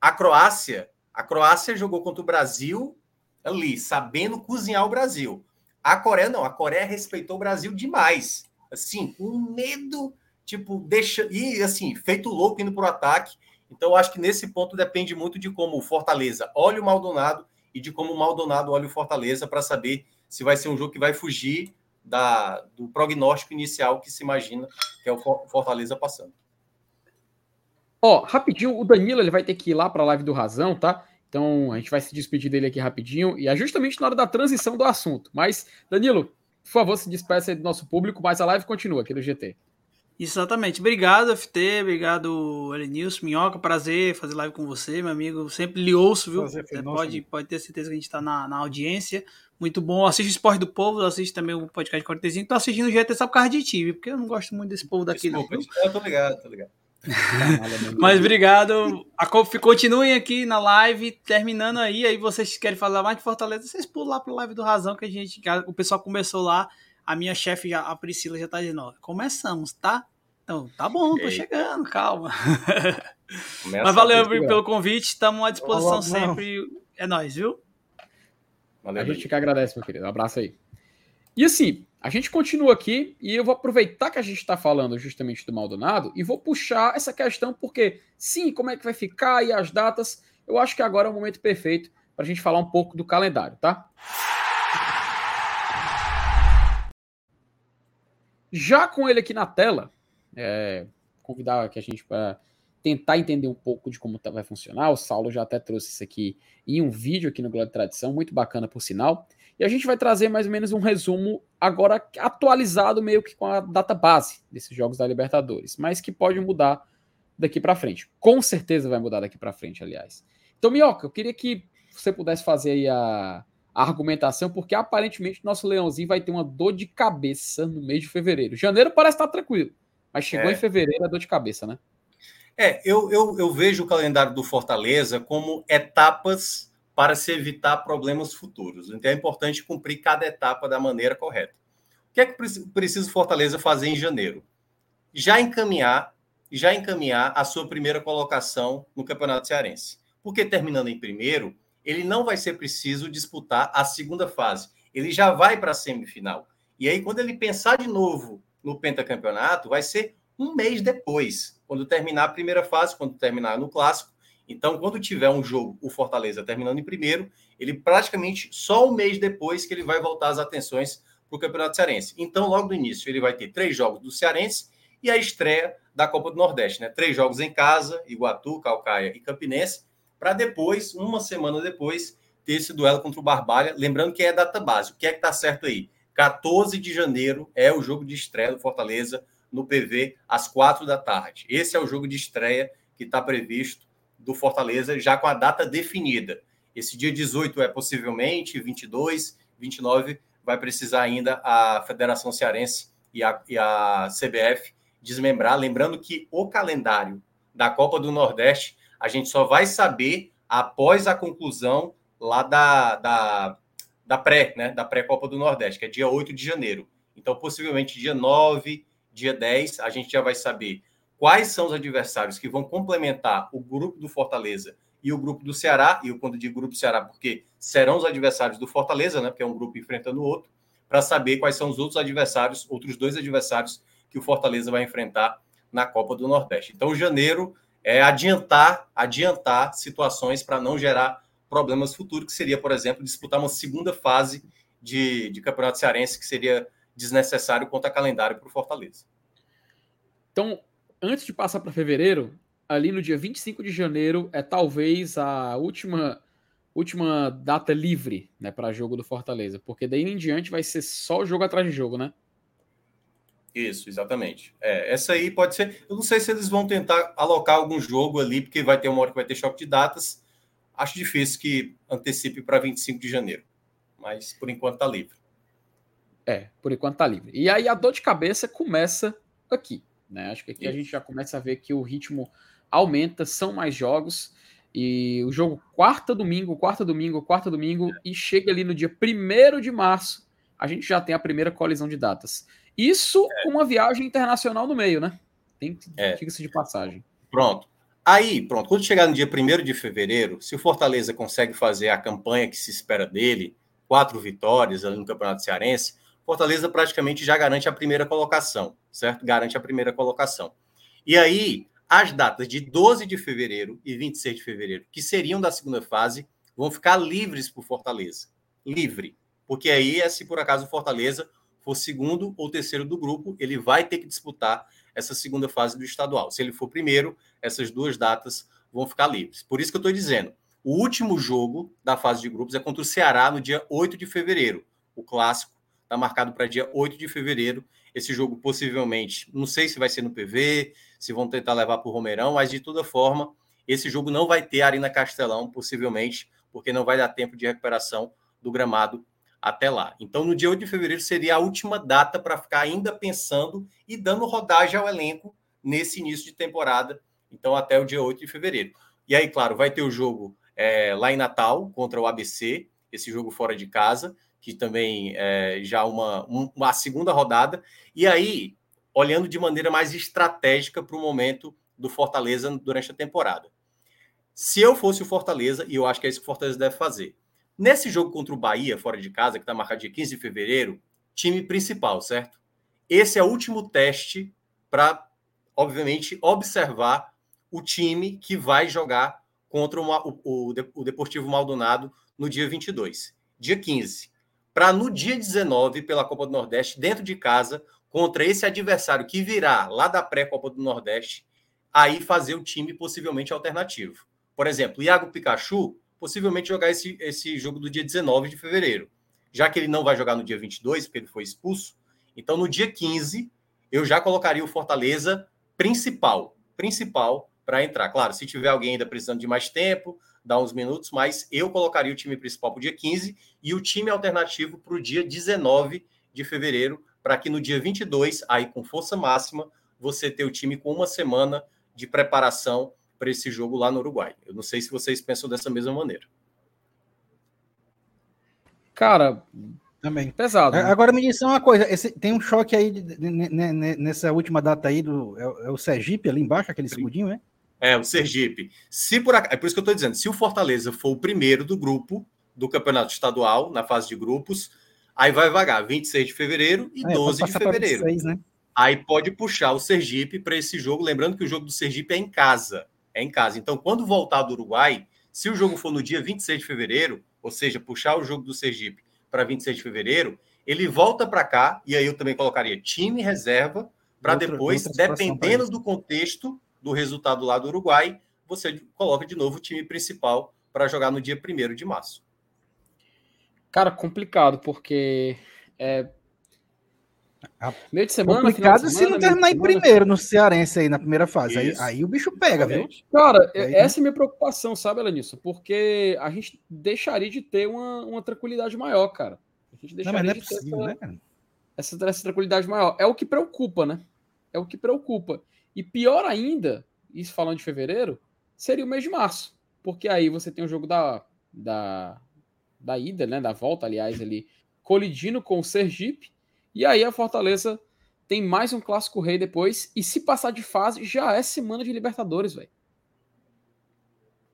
a Croácia, a Croácia jogou contra o Brasil ali, sabendo cozinhar o Brasil. A Coreia não, a Coreia respeitou o Brasil demais. Assim, com medo tipo, deixa. E assim, feito louco indo para o ataque. Então, eu acho que nesse ponto depende muito de como o Fortaleza olha o Maldonado e de como o Maldonado olha o Fortaleza para saber se vai ser um jogo que vai fugir da, do prognóstico inicial que se imagina que é o Fortaleza passando. Ó, rapidinho, o Danilo ele vai ter que ir lá para a live do Razão, tá? Então a gente vai se despedir dele aqui rapidinho e é justamente na hora da transição do assunto. Mas, Danilo, por favor, se despeça aí do nosso público, mas a live continua aqui do GT. Exatamente. Obrigado, FT. Obrigado, Elenilson. Minhoca, prazer fazer live com você, meu amigo. Sempre lhe ouço, viu? Prazer, você pode, pode ter certeza que a gente está na, na audiência. Muito bom. Assiste o Esporte do Povo, assiste também o podcast de Cortezinho. Tô assistindo o GT só por causa de ti, porque eu não gosto muito desse povo daqui. Desculpa, não. eu tô ligado, tô ligado. Mas obrigado. A, continuem aqui na live, terminando aí. Aí vocês querem falar mais de Fortaleza, vocês pulam lá pro live do Razão, que a gente, que a, o pessoal começou lá a minha chefe, a Priscila, já tá dizendo, ó, começamos, tá? Então, tá bom, tô Ei. chegando, calma. (laughs) Mas valeu pelo convite, estamos à disposição não, sempre. É nóis, viu? Valeu, a gente que agradece, meu querido. Um abraço aí. E assim, a gente continua aqui e eu vou aproveitar que a gente está falando justamente do Maldonado e vou puxar essa questão, porque sim, como é que vai ficar e as datas, eu acho que agora é o momento perfeito para a gente falar um pouco do calendário, tá? Já com ele aqui na tela, é, convidar que a gente para tentar entender um pouco de como tá, vai funcionar. O Saulo já até trouxe isso aqui em um vídeo aqui no Glória Tradição, muito bacana por sinal. E a gente vai trazer mais ou menos um resumo agora atualizado meio que com a data base desses jogos da Libertadores, mas que pode mudar daqui para frente. Com certeza vai mudar daqui para frente, aliás. Então, Minhoca, eu queria que você pudesse fazer aí a, a argumentação, porque aparentemente nosso leãozinho vai ter uma dor de cabeça no mês de fevereiro. Janeiro parece estar tranquilo, mas chegou é. em fevereiro é dor de cabeça, né? É, eu, eu, eu vejo o calendário do Fortaleza como etapas para se evitar problemas futuros. Então é importante cumprir cada etapa da maneira correta. O que é que precisa Fortaleza fazer em janeiro? Já encaminhar, já encaminhar a sua primeira colocação no Campeonato Cearense. Porque terminando em primeiro, ele não vai ser preciso disputar a segunda fase. Ele já vai para a semifinal. E aí, quando ele pensar de novo no pentacampeonato, vai ser um mês depois, quando terminar a primeira fase, quando terminar no clássico. Então, quando tiver um jogo, o Fortaleza terminando em primeiro, ele praticamente só um mês depois que ele vai voltar as atenções para o Campeonato Cearense. Então, logo no início, ele vai ter três jogos do Cearense e a estreia da Copa do Nordeste, né? Três jogos em casa, Iguatu, Calcaia e Campinense, para depois, uma semana depois, ter esse duelo contra o Barbalha. Lembrando que é data base. O que é que está certo aí? 14 de janeiro é o jogo de estreia do Fortaleza no PV, às quatro da tarde. Esse é o jogo de estreia que está previsto do Fortaleza, já com a data definida. Esse dia 18 é possivelmente, 22, 29 vai precisar ainda a Federação Cearense e a, e a CBF desmembrar. Lembrando que o calendário da Copa do Nordeste a gente só vai saber após a conclusão lá da, da, da pré, né? Da pré-Copa do Nordeste, que é dia 8 de janeiro. Então, possivelmente dia 9, dia 10, a gente já vai saber quais são os adversários que vão complementar o grupo do Fortaleza e o grupo do Ceará. E eu quando digo grupo Ceará, porque serão os adversários do Fortaleza, né? Porque é um grupo enfrentando o outro, para saber quais são os outros adversários, outros dois adversários que o Fortaleza vai enfrentar na Copa do Nordeste. Então, janeiro é adiantar, adiantar situações para não gerar problemas futuros, que seria, por exemplo, disputar uma segunda fase de, de campeonato cearense, que seria desnecessário quanto a calendário para o Fortaleza. Então, antes de passar para fevereiro, ali no dia 25 de janeiro é talvez a última última data livre né, para jogo do Fortaleza, porque daí em diante vai ser só jogo atrás de jogo, né? Isso, exatamente. É, essa aí pode ser. Eu não sei se eles vão tentar alocar algum jogo ali, porque vai ter uma hora que vai ter choque de datas. Acho difícil que antecipe para 25 de janeiro. Mas por enquanto está livre. É, por enquanto está livre. E aí a dor de cabeça começa aqui. Né? Acho que aqui Isso. a gente já começa a ver que o ritmo aumenta, são mais jogos. E o jogo quarta domingo, quarta domingo, quarta domingo, e chega ali no dia 1 de março, a gente já tem a primeira colisão de datas. Isso é. com uma viagem internacional no meio, né? Tem que é. diga-se de passagem. Pronto. Aí, pronto, quando chegar no dia 1 de fevereiro, se o Fortaleza consegue fazer a campanha que se espera dele, quatro vitórias ali no Campeonato Cearense, Fortaleza praticamente já garante a primeira colocação, certo? Garante a primeira colocação. E aí, as datas de 12 de fevereiro e 26 de fevereiro, que seriam da segunda fase, vão ficar livres para o Fortaleza. Livre. Porque aí, é se por acaso o Fortaleza for segundo ou terceiro do grupo, ele vai ter que disputar essa segunda fase do estadual. Se ele for primeiro, essas duas datas vão ficar livres. Por isso que eu estou dizendo, o último jogo da fase de grupos é contra o Ceará no dia 8 de fevereiro. O clássico está marcado para dia 8 de fevereiro. Esse jogo possivelmente, não sei se vai ser no PV, se vão tentar levar para o Romeirão, mas de toda forma, esse jogo não vai ter Arena Castelão, possivelmente, porque não vai dar tempo de recuperação do gramado até lá. Então, no dia 8 de fevereiro seria a última data para ficar ainda pensando e dando rodagem ao elenco nesse início de temporada. Então, até o dia 8 de fevereiro. E aí, claro, vai ter o jogo é, lá em Natal contra o ABC, esse jogo fora de casa, que também é já uma, uma segunda rodada. E aí, olhando de maneira mais estratégica para o momento do Fortaleza durante a temporada. Se eu fosse o Fortaleza, e eu acho que é isso que o Fortaleza deve fazer, Nesse jogo contra o Bahia, fora de casa, que está marcado dia 15 de fevereiro, time principal, certo? Esse é o último teste para, obviamente, observar o time que vai jogar contra o, o, o Deportivo Maldonado no dia 22, dia 15. Para no dia 19, pela Copa do Nordeste, dentro de casa, contra esse adversário que virá lá da pré-Copa do Nordeste, aí fazer o time possivelmente alternativo. Por exemplo, Iago Pikachu possivelmente jogar esse, esse jogo do dia 19 de fevereiro. Já que ele não vai jogar no dia 22, porque ele foi expulso, então no dia 15 eu já colocaria o Fortaleza principal, principal para entrar. Claro, se tiver alguém ainda precisando de mais tempo, dá uns minutos, mas eu colocaria o time principal para o dia 15 e o time alternativo para o dia 19 de fevereiro, para que no dia 22, aí com força máxima, você ter o time com uma semana de preparação para esse jogo lá no Uruguai. Eu não sei se vocês pensam dessa mesma maneira. Cara, também pesado. Né? Agora me diz uma coisa, esse, tem um choque aí de, de, de, nessa última data aí do é, é, o Sergipe ali embaixo, aquele escudinho, né? É, o Sergipe. Se por é por isso que eu estou dizendo, se o Fortaleza for o primeiro do grupo do Campeonato Estadual na fase de grupos, aí vai vagar 26 de fevereiro e é, 12 de fevereiro. 26, né? Aí pode puxar o Sergipe para esse jogo, lembrando que o jogo do Sergipe é em casa é em casa. Então, quando voltar do Uruguai, se o jogo for no dia 26 de fevereiro, ou seja, puxar o jogo do Sergipe para 26 de fevereiro, ele volta para cá, e aí eu também colocaria time reserva, para depois, dependendo do contexto do resultado lá do Uruguai, você coloca de novo o time principal para jogar no dia 1 de março. Cara, complicado, porque é, Meio de semana. Complicado de semana, se não terminar em primeiro no Cearense aí na primeira fase. Aí, aí, o bicho pega, viu? Cara, aí, essa é a minha preocupação, sabe, Alanisson? Porque a gente deixaria de ter uma, uma tranquilidade maior, cara. A gente deixaria não, mas não é possível, essa, né? Essa, essa tranquilidade maior. É o que preocupa, né? É o que preocupa. E pior ainda, isso falando de fevereiro, seria o mês de março. Porque aí você tem o jogo da, da, da ida, né? Da volta, aliás, ali, colidindo com o Sergipe. E aí a Fortaleza tem mais um clássico rei depois. E se passar de fase, já é semana de Libertadores, velho.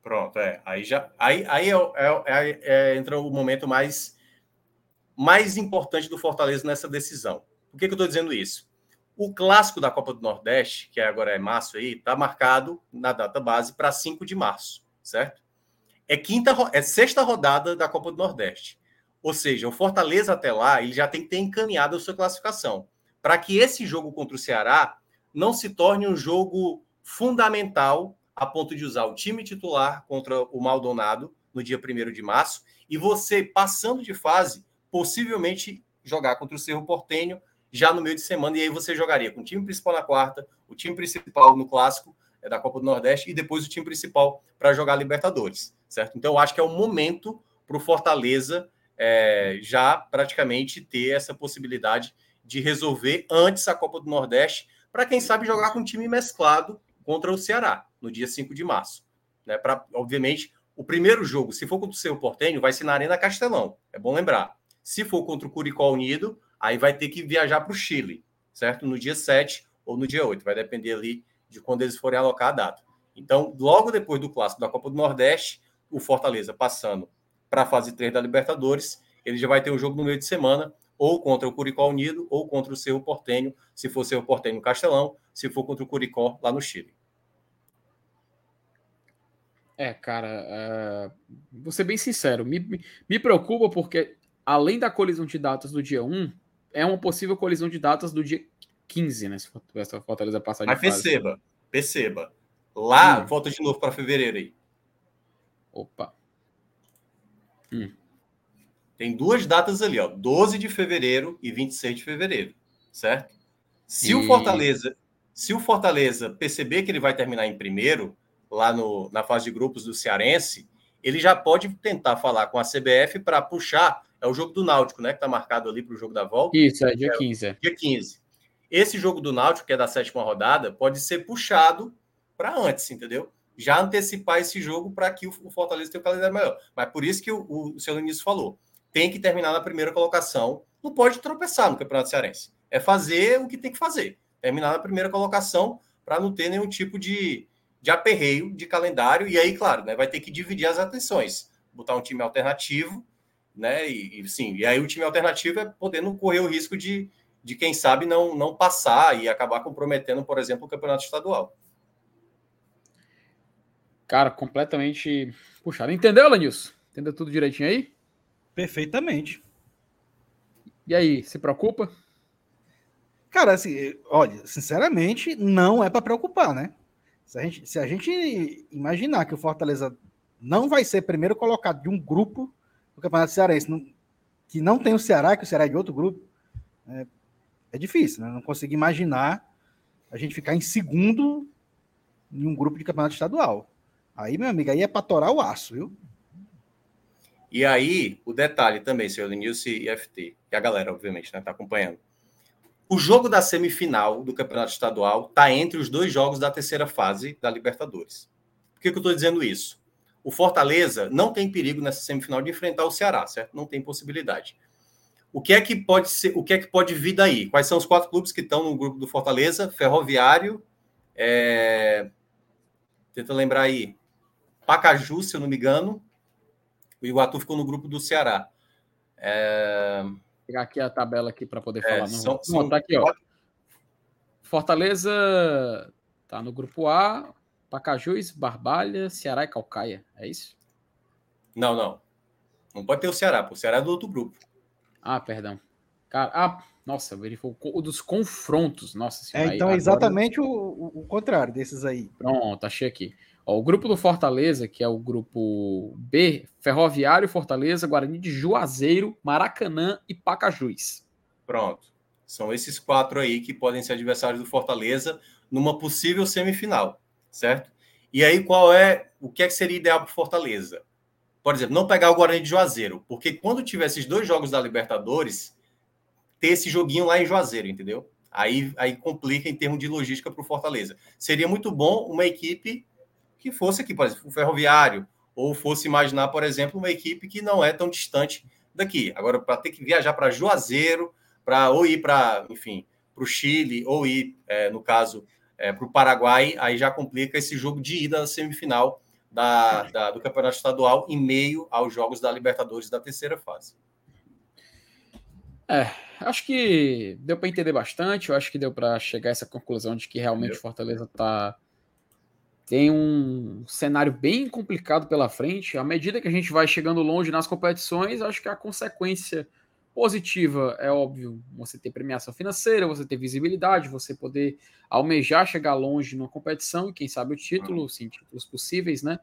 Pronto, é. Aí já. Aí, aí é, é, é, é, entra o momento mais, mais importante do Fortaleza nessa decisão. Por que, que eu estou dizendo isso? O clássico da Copa do Nordeste, que agora é março aí, está marcado na data base para 5 de março, certo? É quinta, é sexta rodada da Copa do Nordeste. Ou seja, o Fortaleza até lá, ele já tem que ter encaminhado a sua classificação, para que esse jogo contra o Ceará não se torne um jogo fundamental a ponto de usar o time titular contra o Maldonado no dia 1 de março e você passando de fase, possivelmente jogar contra o Cerro Portenho já no meio de semana, e aí você jogaria com o time principal na quarta, o time principal no clássico é, da Copa do Nordeste e depois o time principal para jogar Libertadores, certo? Então eu acho que é o momento para o Fortaleza é, já praticamente ter essa possibilidade de resolver antes a Copa do Nordeste, para quem sabe jogar com um time mesclado contra o Ceará, no dia 5 de março. Né? Pra, obviamente, o primeiro jogo, se for contra o Cerro Portenho, vai ser na Arena Castelão, é bom lembrar. Se for contra o Curicó Unido, aí vai ter que viajar para o Chile, certo? No dia 7 ou no dia 8, vai depender ali de quando eles forem alocar a data. Então, logo depois do clássico da Copa do Nordeste, o Fortaleza passando para a fase 3 da Libertadores, ele já vai ter um jogo no meio de semana, ou contra o Curicó Unido, ou contra o Cerro Portenho, se for Cerro Portenho no Castelão, se for contra o Curicó lá no Chile. É, cara, uh, vou ser bem sincero, me, me, preocupa porque, além da colisão de datas do dia 1, é uma possível colisão de datas do dia 15, né? Se essa Fortaleza passar de Mas fase. perceba, perceba. Lá, hum. volta de novo para fevereiro aí. Opa. Hum. Tem duas datas ali, ó. 12 de fevereiro e 26 de fevereiro, certo? Se e... o Fortaleza, se o Fortaleza perceber que ele vai terminar em primeiro, lá no, na fase de grupos do Cearense, ele já pode tentar falar com a CBF para puxar é o jogo do Náutico, né? Que está marcado ali para o jogo da volta. Isso, é dia é, 15. É. Dia 15. Esse jogo do Náutico, que é da sétima rodada, pode ser puxado para antes, entendeu? Já antecipar esse jogo para que o Fortaleza tenha um calendário melhor. Mas por isso que o, o, o seu Início falou. Tem que terminar na primeira colocação. Não pode tropeçar no Campeonato Cearense. É fazer o que tem que fazer. Terminar na primeira colocação para não ter nenhum tipo de, de aperreio de calendário. E aí, claro, né, vai ter que dividir as atenções. Botar um time alternativo né? E, e sim, e aí o time alternativo é podendo correr o risco de, de quem sabe não, não passar e acabar comprometendo, por exemplo, o campeonato estadual. Cara, completamente puxado. Entendeu, Lanilson? Entendeu tudo direitinho aí? Perfeitamente. E aí, se preocupa? Cara, assim, olha, sinceramente, não é para preocupar, né? Se a, gente, se a gente imaginar que o Fortaleza não vai ser primeiro colocado de um grupo no Campeonato Cearense, não, que não tem o Ceará, que o Ceará é de outro grupo, é, é difícil, né? Não consigo imaginar a gente ficar em segundo em um grupo de campeonato estadual. Aí, meu amigo, aí é para torar o aço, viu? E aí, o detalhe também, senhor Lenilson e FT, que a galera, obviamente, né, tá acompanhando. O jogo da semifinal do campeonato estadual está entre os dois jogos da terceira fase da Libertadores. Por que, que eu estou dizendo isso? O Fortaleza não tem perigo nessa semifinal de enfrentar o Ceará, certo? Não tem possibilidade. O que é que pode ser, o que é que pode vir daí? Quais são os quatro clubes que estão no grupo do Fortaleza? Ferroviário, é... tenta lembrar aí, Pacaju, se eu não me engano. O Iguatu ficou no grupo do Ceará. É... Vou pegar aqui a tabela aqui para poder é, falar. São, não, são... tá aqui, ó. Fortaleza tá no grupo A, Pacajus, Barbalha, Ceará e Calcaia. É isso? Não, não. Não pode ter o Ceará, o Ceará é do outro grupo. Ah, perdão. Cara, ah, nossa, verificou o dos confrontos. Nossa senhora. É, então é exatamente o, o, contrário desses aí. Pronto, achei aqui. Ó, o grupo do Fortaleza, que é o grupo B, Ferroviário, Fortaleza, Guarani de Juazeiro, Maracanã e Pacajus. Pronto. São esses quatro aí que podem ser adversários do Fortaleza numa possível semifinal certo? E aí, qual é o que é que seria ideal para Fortaleza? por exemplo, não pegar o Guarani de Juazeiro, porque quando tiver esses dois jogos da Libertadores, ter esse joguinho lá em Juazeiro, entendeu? Aí, aí complica em termos de logística para o Fortaleza. Seria muito bom uma equipe que fosse aqui, por exemplo, o Ferroviário, ou fosse imaginar, por exemplo, uma equipe que não é tão distante daqui. Agora, para ter que viajar para Juazeiro, para ou ir para, enfim, para o Chile, ou ir, é, no caso, é, para o Paraguai, aí já complica esse jogo de ida na semifinal da, da, do Campeonato Estadual em meio aos jogos da Libertadores da terceira fase. É, acho que deu para entender bastante. Eu acho que deu para chegar a essa conclusão de que realmente Fortaleza tá tem um cenário bem complicado pela frente. À medida que a gente vai chegando longe nas competições, acho que a consequência positiva é óbvio, você ter premiação financeira, você ter visibilidade, você poder almejar chegar longe numa competição e quem sabe o título, sim, títulos possíveis, né?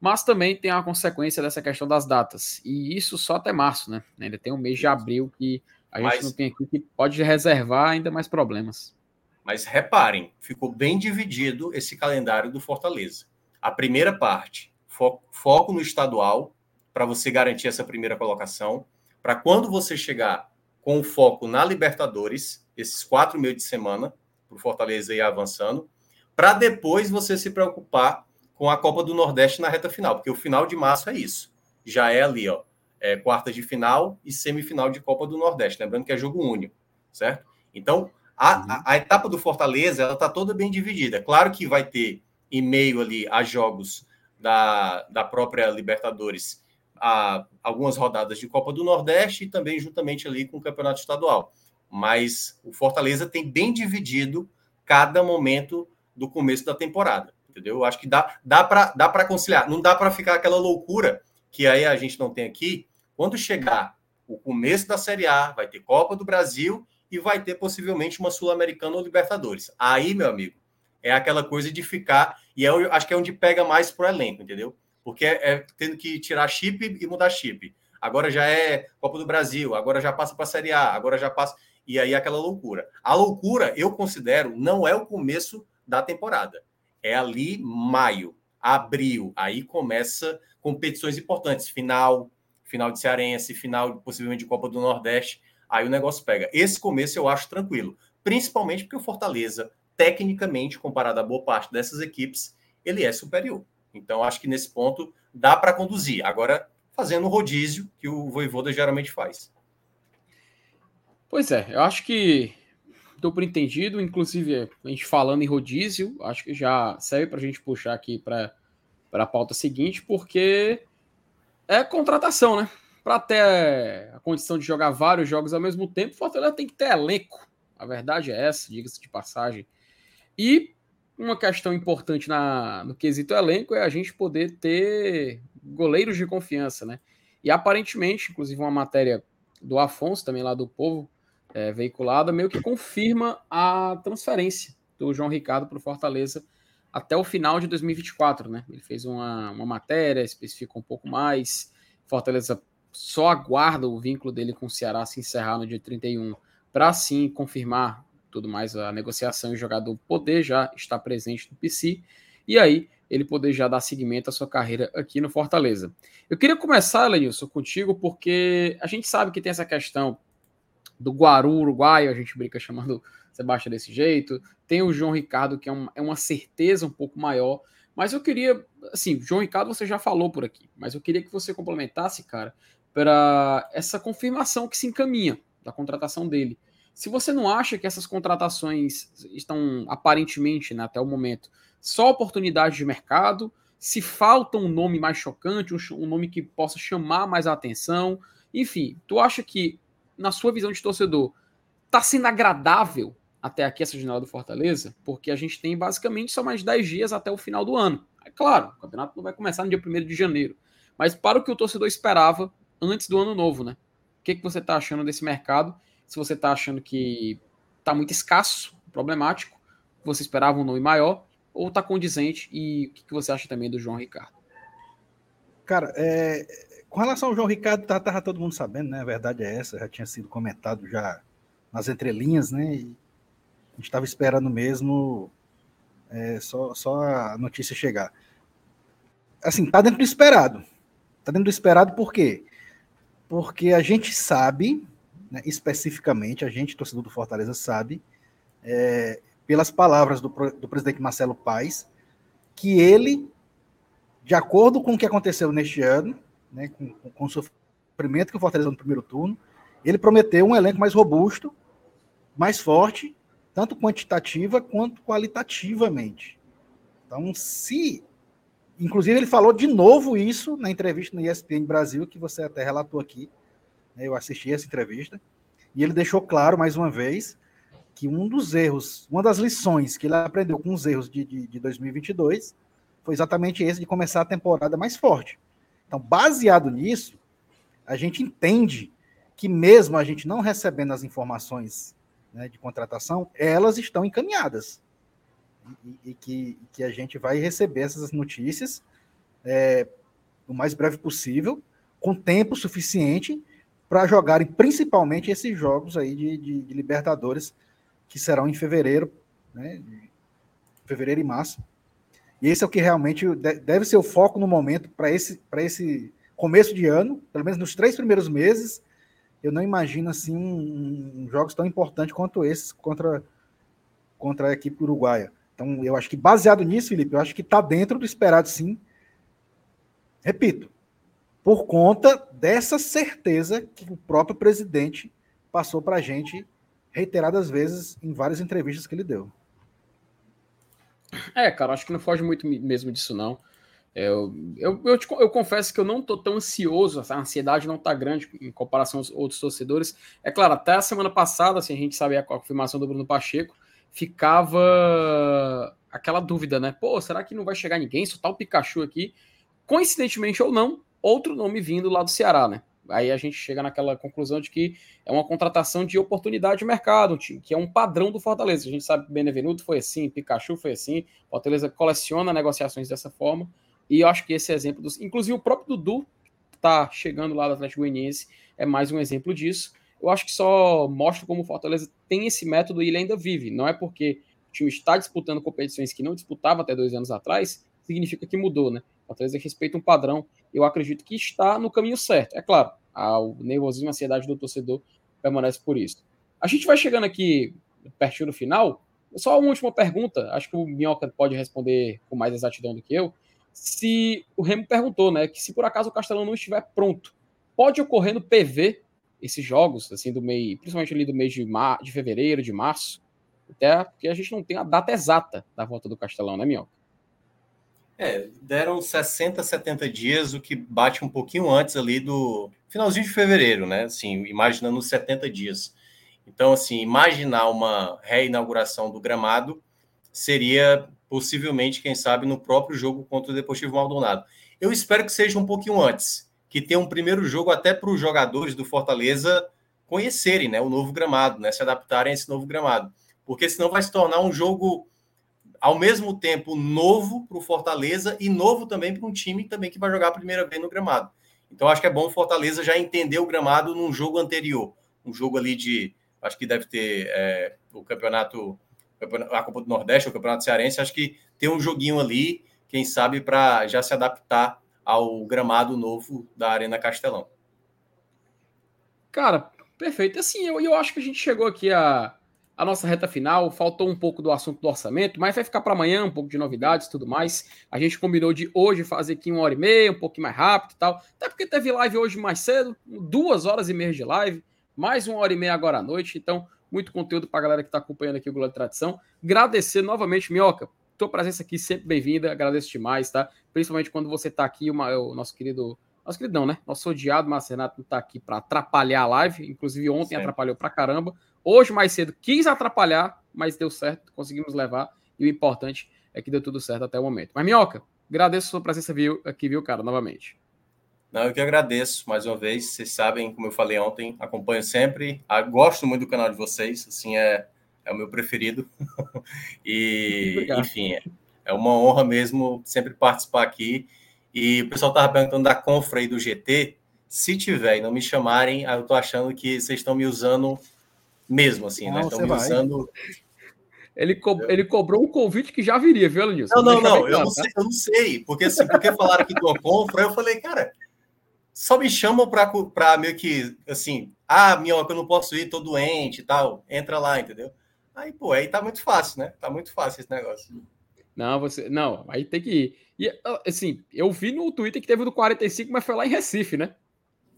Mas também tem a consequência dessa questão das datas. E isso só até março, né? Ainda tem um mês de abril que a Mas... gente não tem aqui que pode reservar ainda mais problemas. Mas reparem, ficou bem dividido esse calendário do Fortaleza. A primeira parte, foco, foco no estadual, para você garantir essa primeira colocação. Para quando você chegar com o foco na Libertadores, esses quatro meses de semana, para o Fortaleza ir avançando, para depois você se preocupar com a Copa do Nordeste na reta final, porque o final de março é isso. Já é ali, ó, é, quarta de final e semifinal de Copa do Nordeste. Lembrando que é jogo único, certo? Então, a, a, uhum. a etapa do Fortaleza ela está toda bem dividida. Claro que vai ter em meio ali a jogos da, da própria Libertadores a, algumas rodadas de Copa do Nordeste e também juntamente ali com o Campeonato Estadual. Mas o Fortaleza tem bem dividido cada momento do começo da temporada, entendeu? Eu acho que dá, dá para dá conciliar. Não dá para ficar aquela loucura que aí a gente não tem aqui. Quando chegar o começo da Série A, vai ter Copa do Brasil e vai ter possivelmente uma Sul-Americana ou Libertadores. Aí, meu amigo, é aquela coisa de ficar, e eu é acho que é onde pega mais pro elenco, entendeu? Porque é, é tendo que tirar chip e mudar chip. Agora já é Copa do Brasil, agora já passa para a Série A, agora já passa. E aí aquela loucura. A loucura, eu considero, não é o começo da temporada. É ali maio, abril. Aí começa competições importantes. Final, final de Cearense, final possivelmente de Copa do Nordeste aí o negócio pega. Esse começo eu acho tranquilo, principalmente porque o Fortaleza, tecnicamente, comparado a boa parte dessas equipes, ele é superior. Então, acho que nesse ponto dá para conduzir. Agora, fazendo o rodízio que o Voivoda geralmente faz. Pois é, eu acho que estou por entendido, inclusive a gente falando em rodízio, acho que já serve para a gente puxar aqui para a pauta seguinte, porque é contratação, né? para ter a condição de jogar vários jogos ao mesmo tempo, o Fortaleza tem que ter elenco. A verdade é essa, diga-se de passagem. E uma questão importante na, no quesito elenco é a gente poder ter goleiros de confiança, né? E aparentemente, inclusive uma matéria do Afonso, também lá do Povo, é, veiculada, meio que confirma a transferência do João Ricardo para o Fortaleza até o final de 2024, né? Ele fez uma, uma matéria, especifica um pouco mais. Fortaleza só aguarda o vínculo dele com o Ceará se encerrar no dia 31 para sim confirmar tudo mais a negociação e o jogador poder já estar presente no PC e aí ele poder já dar seguimento à sua carreira aqui no Fortaleza. Eu queria começar, Lenilson, contigo, porque a gente sabe que tem essa questão do Guaru uruguaio, a gente brinca chamando (laughs) Sebastião desse jeito, tem o João Ricardo, que é, um, é uma certeza um pouco maior, mas eu queria, assim, João Ricardo você já falou por aqui, mas eu queria que você complementasse, cara, para essa confirmação que se encaminha da contratação dele. Se você não acha que essas contratações estão aparentemente, né, até o momento, só oportunidade de mercado, se falta um nome mais chocante, um, nome que possa chamar mais a atenção, enfim, tu acha que, na sua visão de torcedor, está sendo agradável até aqui essa janela do Fortaleza? Porque a gente tem basicamente só mais 10 dias até o final do ano. É claro, o campeonato não vai começar no dia 1 de janeiro, mas para o que o torcedor esperava, antes do ano novo, né? O que, que você está achando desse mercado? Se você está achando que está muito escasso, problemático, você esperava um nome maior, ou está condizente? E o que, que você acha também do João Ricardo? Cara, é, com relação ao João Ricardo, tá, tava todo mundo sabendo, né? A verdade é essa, já tinha sido comentado já nas entrelinhas, né? E a gente estava esperando mesmo é, só, só a notícia chegar. Assim, tá dentro do esperado Está dentro do esperado por quê? Porque a gente sabe, né, especificamente, a gente, torcedor do Fortaleza, sabe, é, pelas palavras do, do presidente Marcelo Paes, que ele, de acordo com o que aconteceu neste ano, né, com, com o sofrimento que o Fortaleza no primeiro turno, ele prometeu um elenco mais robusto, mais forte, tanto quantitativa quanto qualitativamente. Então, se. Inclusive, ele falou de novo isso na entrevista no ESPN Brasil, que você até relatou aqui. Né, eu assisti essa entrevista. E ele deixou claro, mais uma vez, que um dos erros, uma das lições que ele aprendeu com os erros de, de, de 2022 foi exatamente esse de começar a temporada mais forte. Então, baseado nisso, a gente entende que mesmo a gente não recebendo as informações né, de contratação, elas estão encaminhadas. E, e que, que, a gente vai receber essas notícias é, o mais breve possível, com tempo suficiente para jogarem principalmente esses jogos aí de, de, de, Libertadores, que serão em fevereiro, né, fevereiro e março. E esse é o que realmente deve ser o foco no momento para esse, esse começo de ano, pelo menos nos três primeiros meses, eu não imagino assim um, um, jogos tão importantes quanto esses contra, contra a equipe uruguaia. Então, eu acho que baseado nisso, Felipe, eu acho que está dentro do esperado, sim. Repito, por conta dessa certeza que o próprio presidente passou para a gente reiteradas vezes em várias entrevistas que ele deu. É, cara, acho que não foge muito mesmo disso, não. Eu, eu, eu, te, eu, confesso que eu não tô tão ansioso, a ansiedade não tá grande em comparação aos outros torcedores. É claro, até a semana passada, assim, a gente sabia a confirmação do Bruno Pacheco, ficava aquela dúvida, né? Pô, será que não vai chegar ninguém? Só tá o Pikachu aqui. Coincidentemente ou não, outro nome vindo lá do Ceará, né? Aí a gente chega naquela conclusão de que é uma contratação de oportunidade de mercado, que é um padrão do Fortaleza. A gente sabe que Benevenuto foi assim, Pikachu foi assim, Fortaleza coleciona negociações dessa forma. E eu acho que esse exemplo dos. Inclusive, o próprio Dudu, que tá chegando lá do Atlético Goianiense, é mais um exemplo disso. Eu acho que só mostra como o Fortaleza tem esse método e ele ainda vive. Não é porque o time está disputando competições que não disputava até dois anos atrás, significa que mudou, né? O Fortaleza respeita um padrão. Eu acredito que está no caminho certo. É claro, o nervosismo e a ansiedade do torcedor permanece por isso. A gente vai chegando aqui pertinho do final. Só uma última pergunta, acho que o Minhoca pode responder com mais exatidão do que eu se o Remo perguntou, né, que se por acaso o Castelão não estiver pronto, pode ocorrer no PV esses jogos, assim, do mês, principalmente ali do mês de, mar, de fevereiro, de março, até porque a gente não tem a data exata da volta do Castelão, né, Minhoca? É, deram 60, 70 dias, o que bate um pouquinho antes ali do finalzinho de fevereiro, né? Assim, imaginando 70 dias. Então, assim, imaginar uma reinauguração do gramado seria possivelmente, quem sabe, no próprio jogo contra o Deportivo Maldonado. Eu espero que seja um pouquinho antes, que tenha um primeiro jogo até para os jogadores do Fortaleza conhecerem né, o novo gramado, né, se adaptarem a esse novo gramado. Porque senão vai se tornar um jogo ao mesmo tempo novo para o Fortaleza e novo também para um time também que vai jogar a primeira vez no gramado. Então acho que é bom o Fortaleza já entender o gramado num jogo anterior, um jogo ali de, acho que deve ter é, o campeonato a Copa do Nordeste, o Campeonato Cearense, acho que tem um joguinho ali, quem sabe, para já se adaptar ao gramado novo da Arena Castelão. Cara, perfeito. Assim, eu, eu acho que a gente chegou aqui a, a nossa reta final. Faltou um pouco do assunto do orçamento, mas vai ficar para amanhã, um pouco de novidades e tudo mais. A gente combinou de hoje fazer aqui uma hora e meia, um pouquinho mais rápido e tal. Até porque teve live hoje mais cedo, duas horas e meia de live, mais uma hora e meia agora à noite. Então, muito conteúdo para a galera que está acompanhando aqui o Globo de Tradição. Agradecer novamente, Minhoca, tua presença aqui sempre bem-vinda, agradeço demais, tá? Principalmente quando você está aqui, uma, o nosso querido, nosso querido não, né? Nosso odiado Márcio Renato não está aqui para atrapalhar a live, inclusive ontem Sim. atrapalhou para caramba. Hoje, mais cedo, quis atrapalhar, mas deu certo, conseguimos levar, e o importante é que deu tudo certo até o momento. Mas, Minhoca, agradeço a sua presença aqui, viu, cara, novamente. Não, eu que agradeço mais uma vez. Vocês sabem, como eu falei ontem, acompanho sempre. Ah, gosto muito do canal de vocês, assim, é, é o meu preferido. (laughs) e, enfim, é, é uma honra mesmo sempre participar aqui. E o pessoal estava perguntando da Confra aí do GT. Se tiver e não me chamarem, eu estou achando que vocês estão me usando mesmo, assim, né? não, né? Vai. usando. Ele, co ele cobrou um convite que já viria, viu, Lenilson? Não, não, não, eu, não sei, eu não sei. Porque, assim, porque falaram aqui do Confra, eu falei, cara, só me chamam para meio que assim, ah, minhoca, eu não posso ir, tô doente e tal. Entra lá, entendeu? Aí, pô, aí tá muito fácil, né? Tá muito fácil esse negócio. Não, você. Não, aí tem que ir. E assim, eu vi no Twitter que teve do 45, mas foi lá em Recife, né?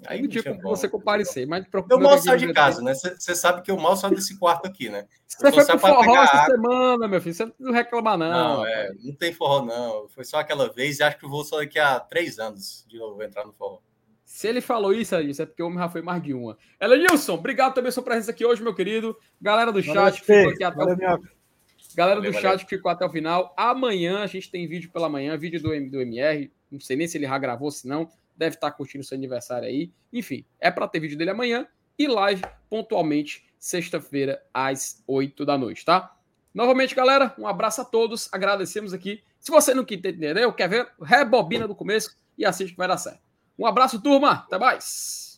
Aí não tinha como você comparecer, mas Eu mal saio de casa, né? Você sabe que eu mal saio desse quarto aqui, né? Você foi pro forró essa água. semana, meu filho. Você não reclama, não. Não, é, não tem forró, não. Foi só aquela vez e acho que eu vou só daqui a três anos de novo entrar no forró. Se ele falou isso, é isso é porque o homem já foi mais de uma. Elenilson, obrigado também pela sua presença aqui hoje, meu querido. Galera do chat que ficou aqui até o... Galera do chat que ficou até o final. Amanhã a gente tem vídeo pela manhã, vídeo do, do MR. Não sei nem se ele já gravou, se não deve estar curtindo seu aniversário aí. Enfim, é para ter vídeo dele amanhã e live pontualmente sexta-feira às 8 da noite, tá? Novamente, galera, um abraço a todos. Agradecemos aqui. Se você não entendeu, quer ver, rebobina do começo e assiste que vai dar certo. Um abraço, turma. Até mais.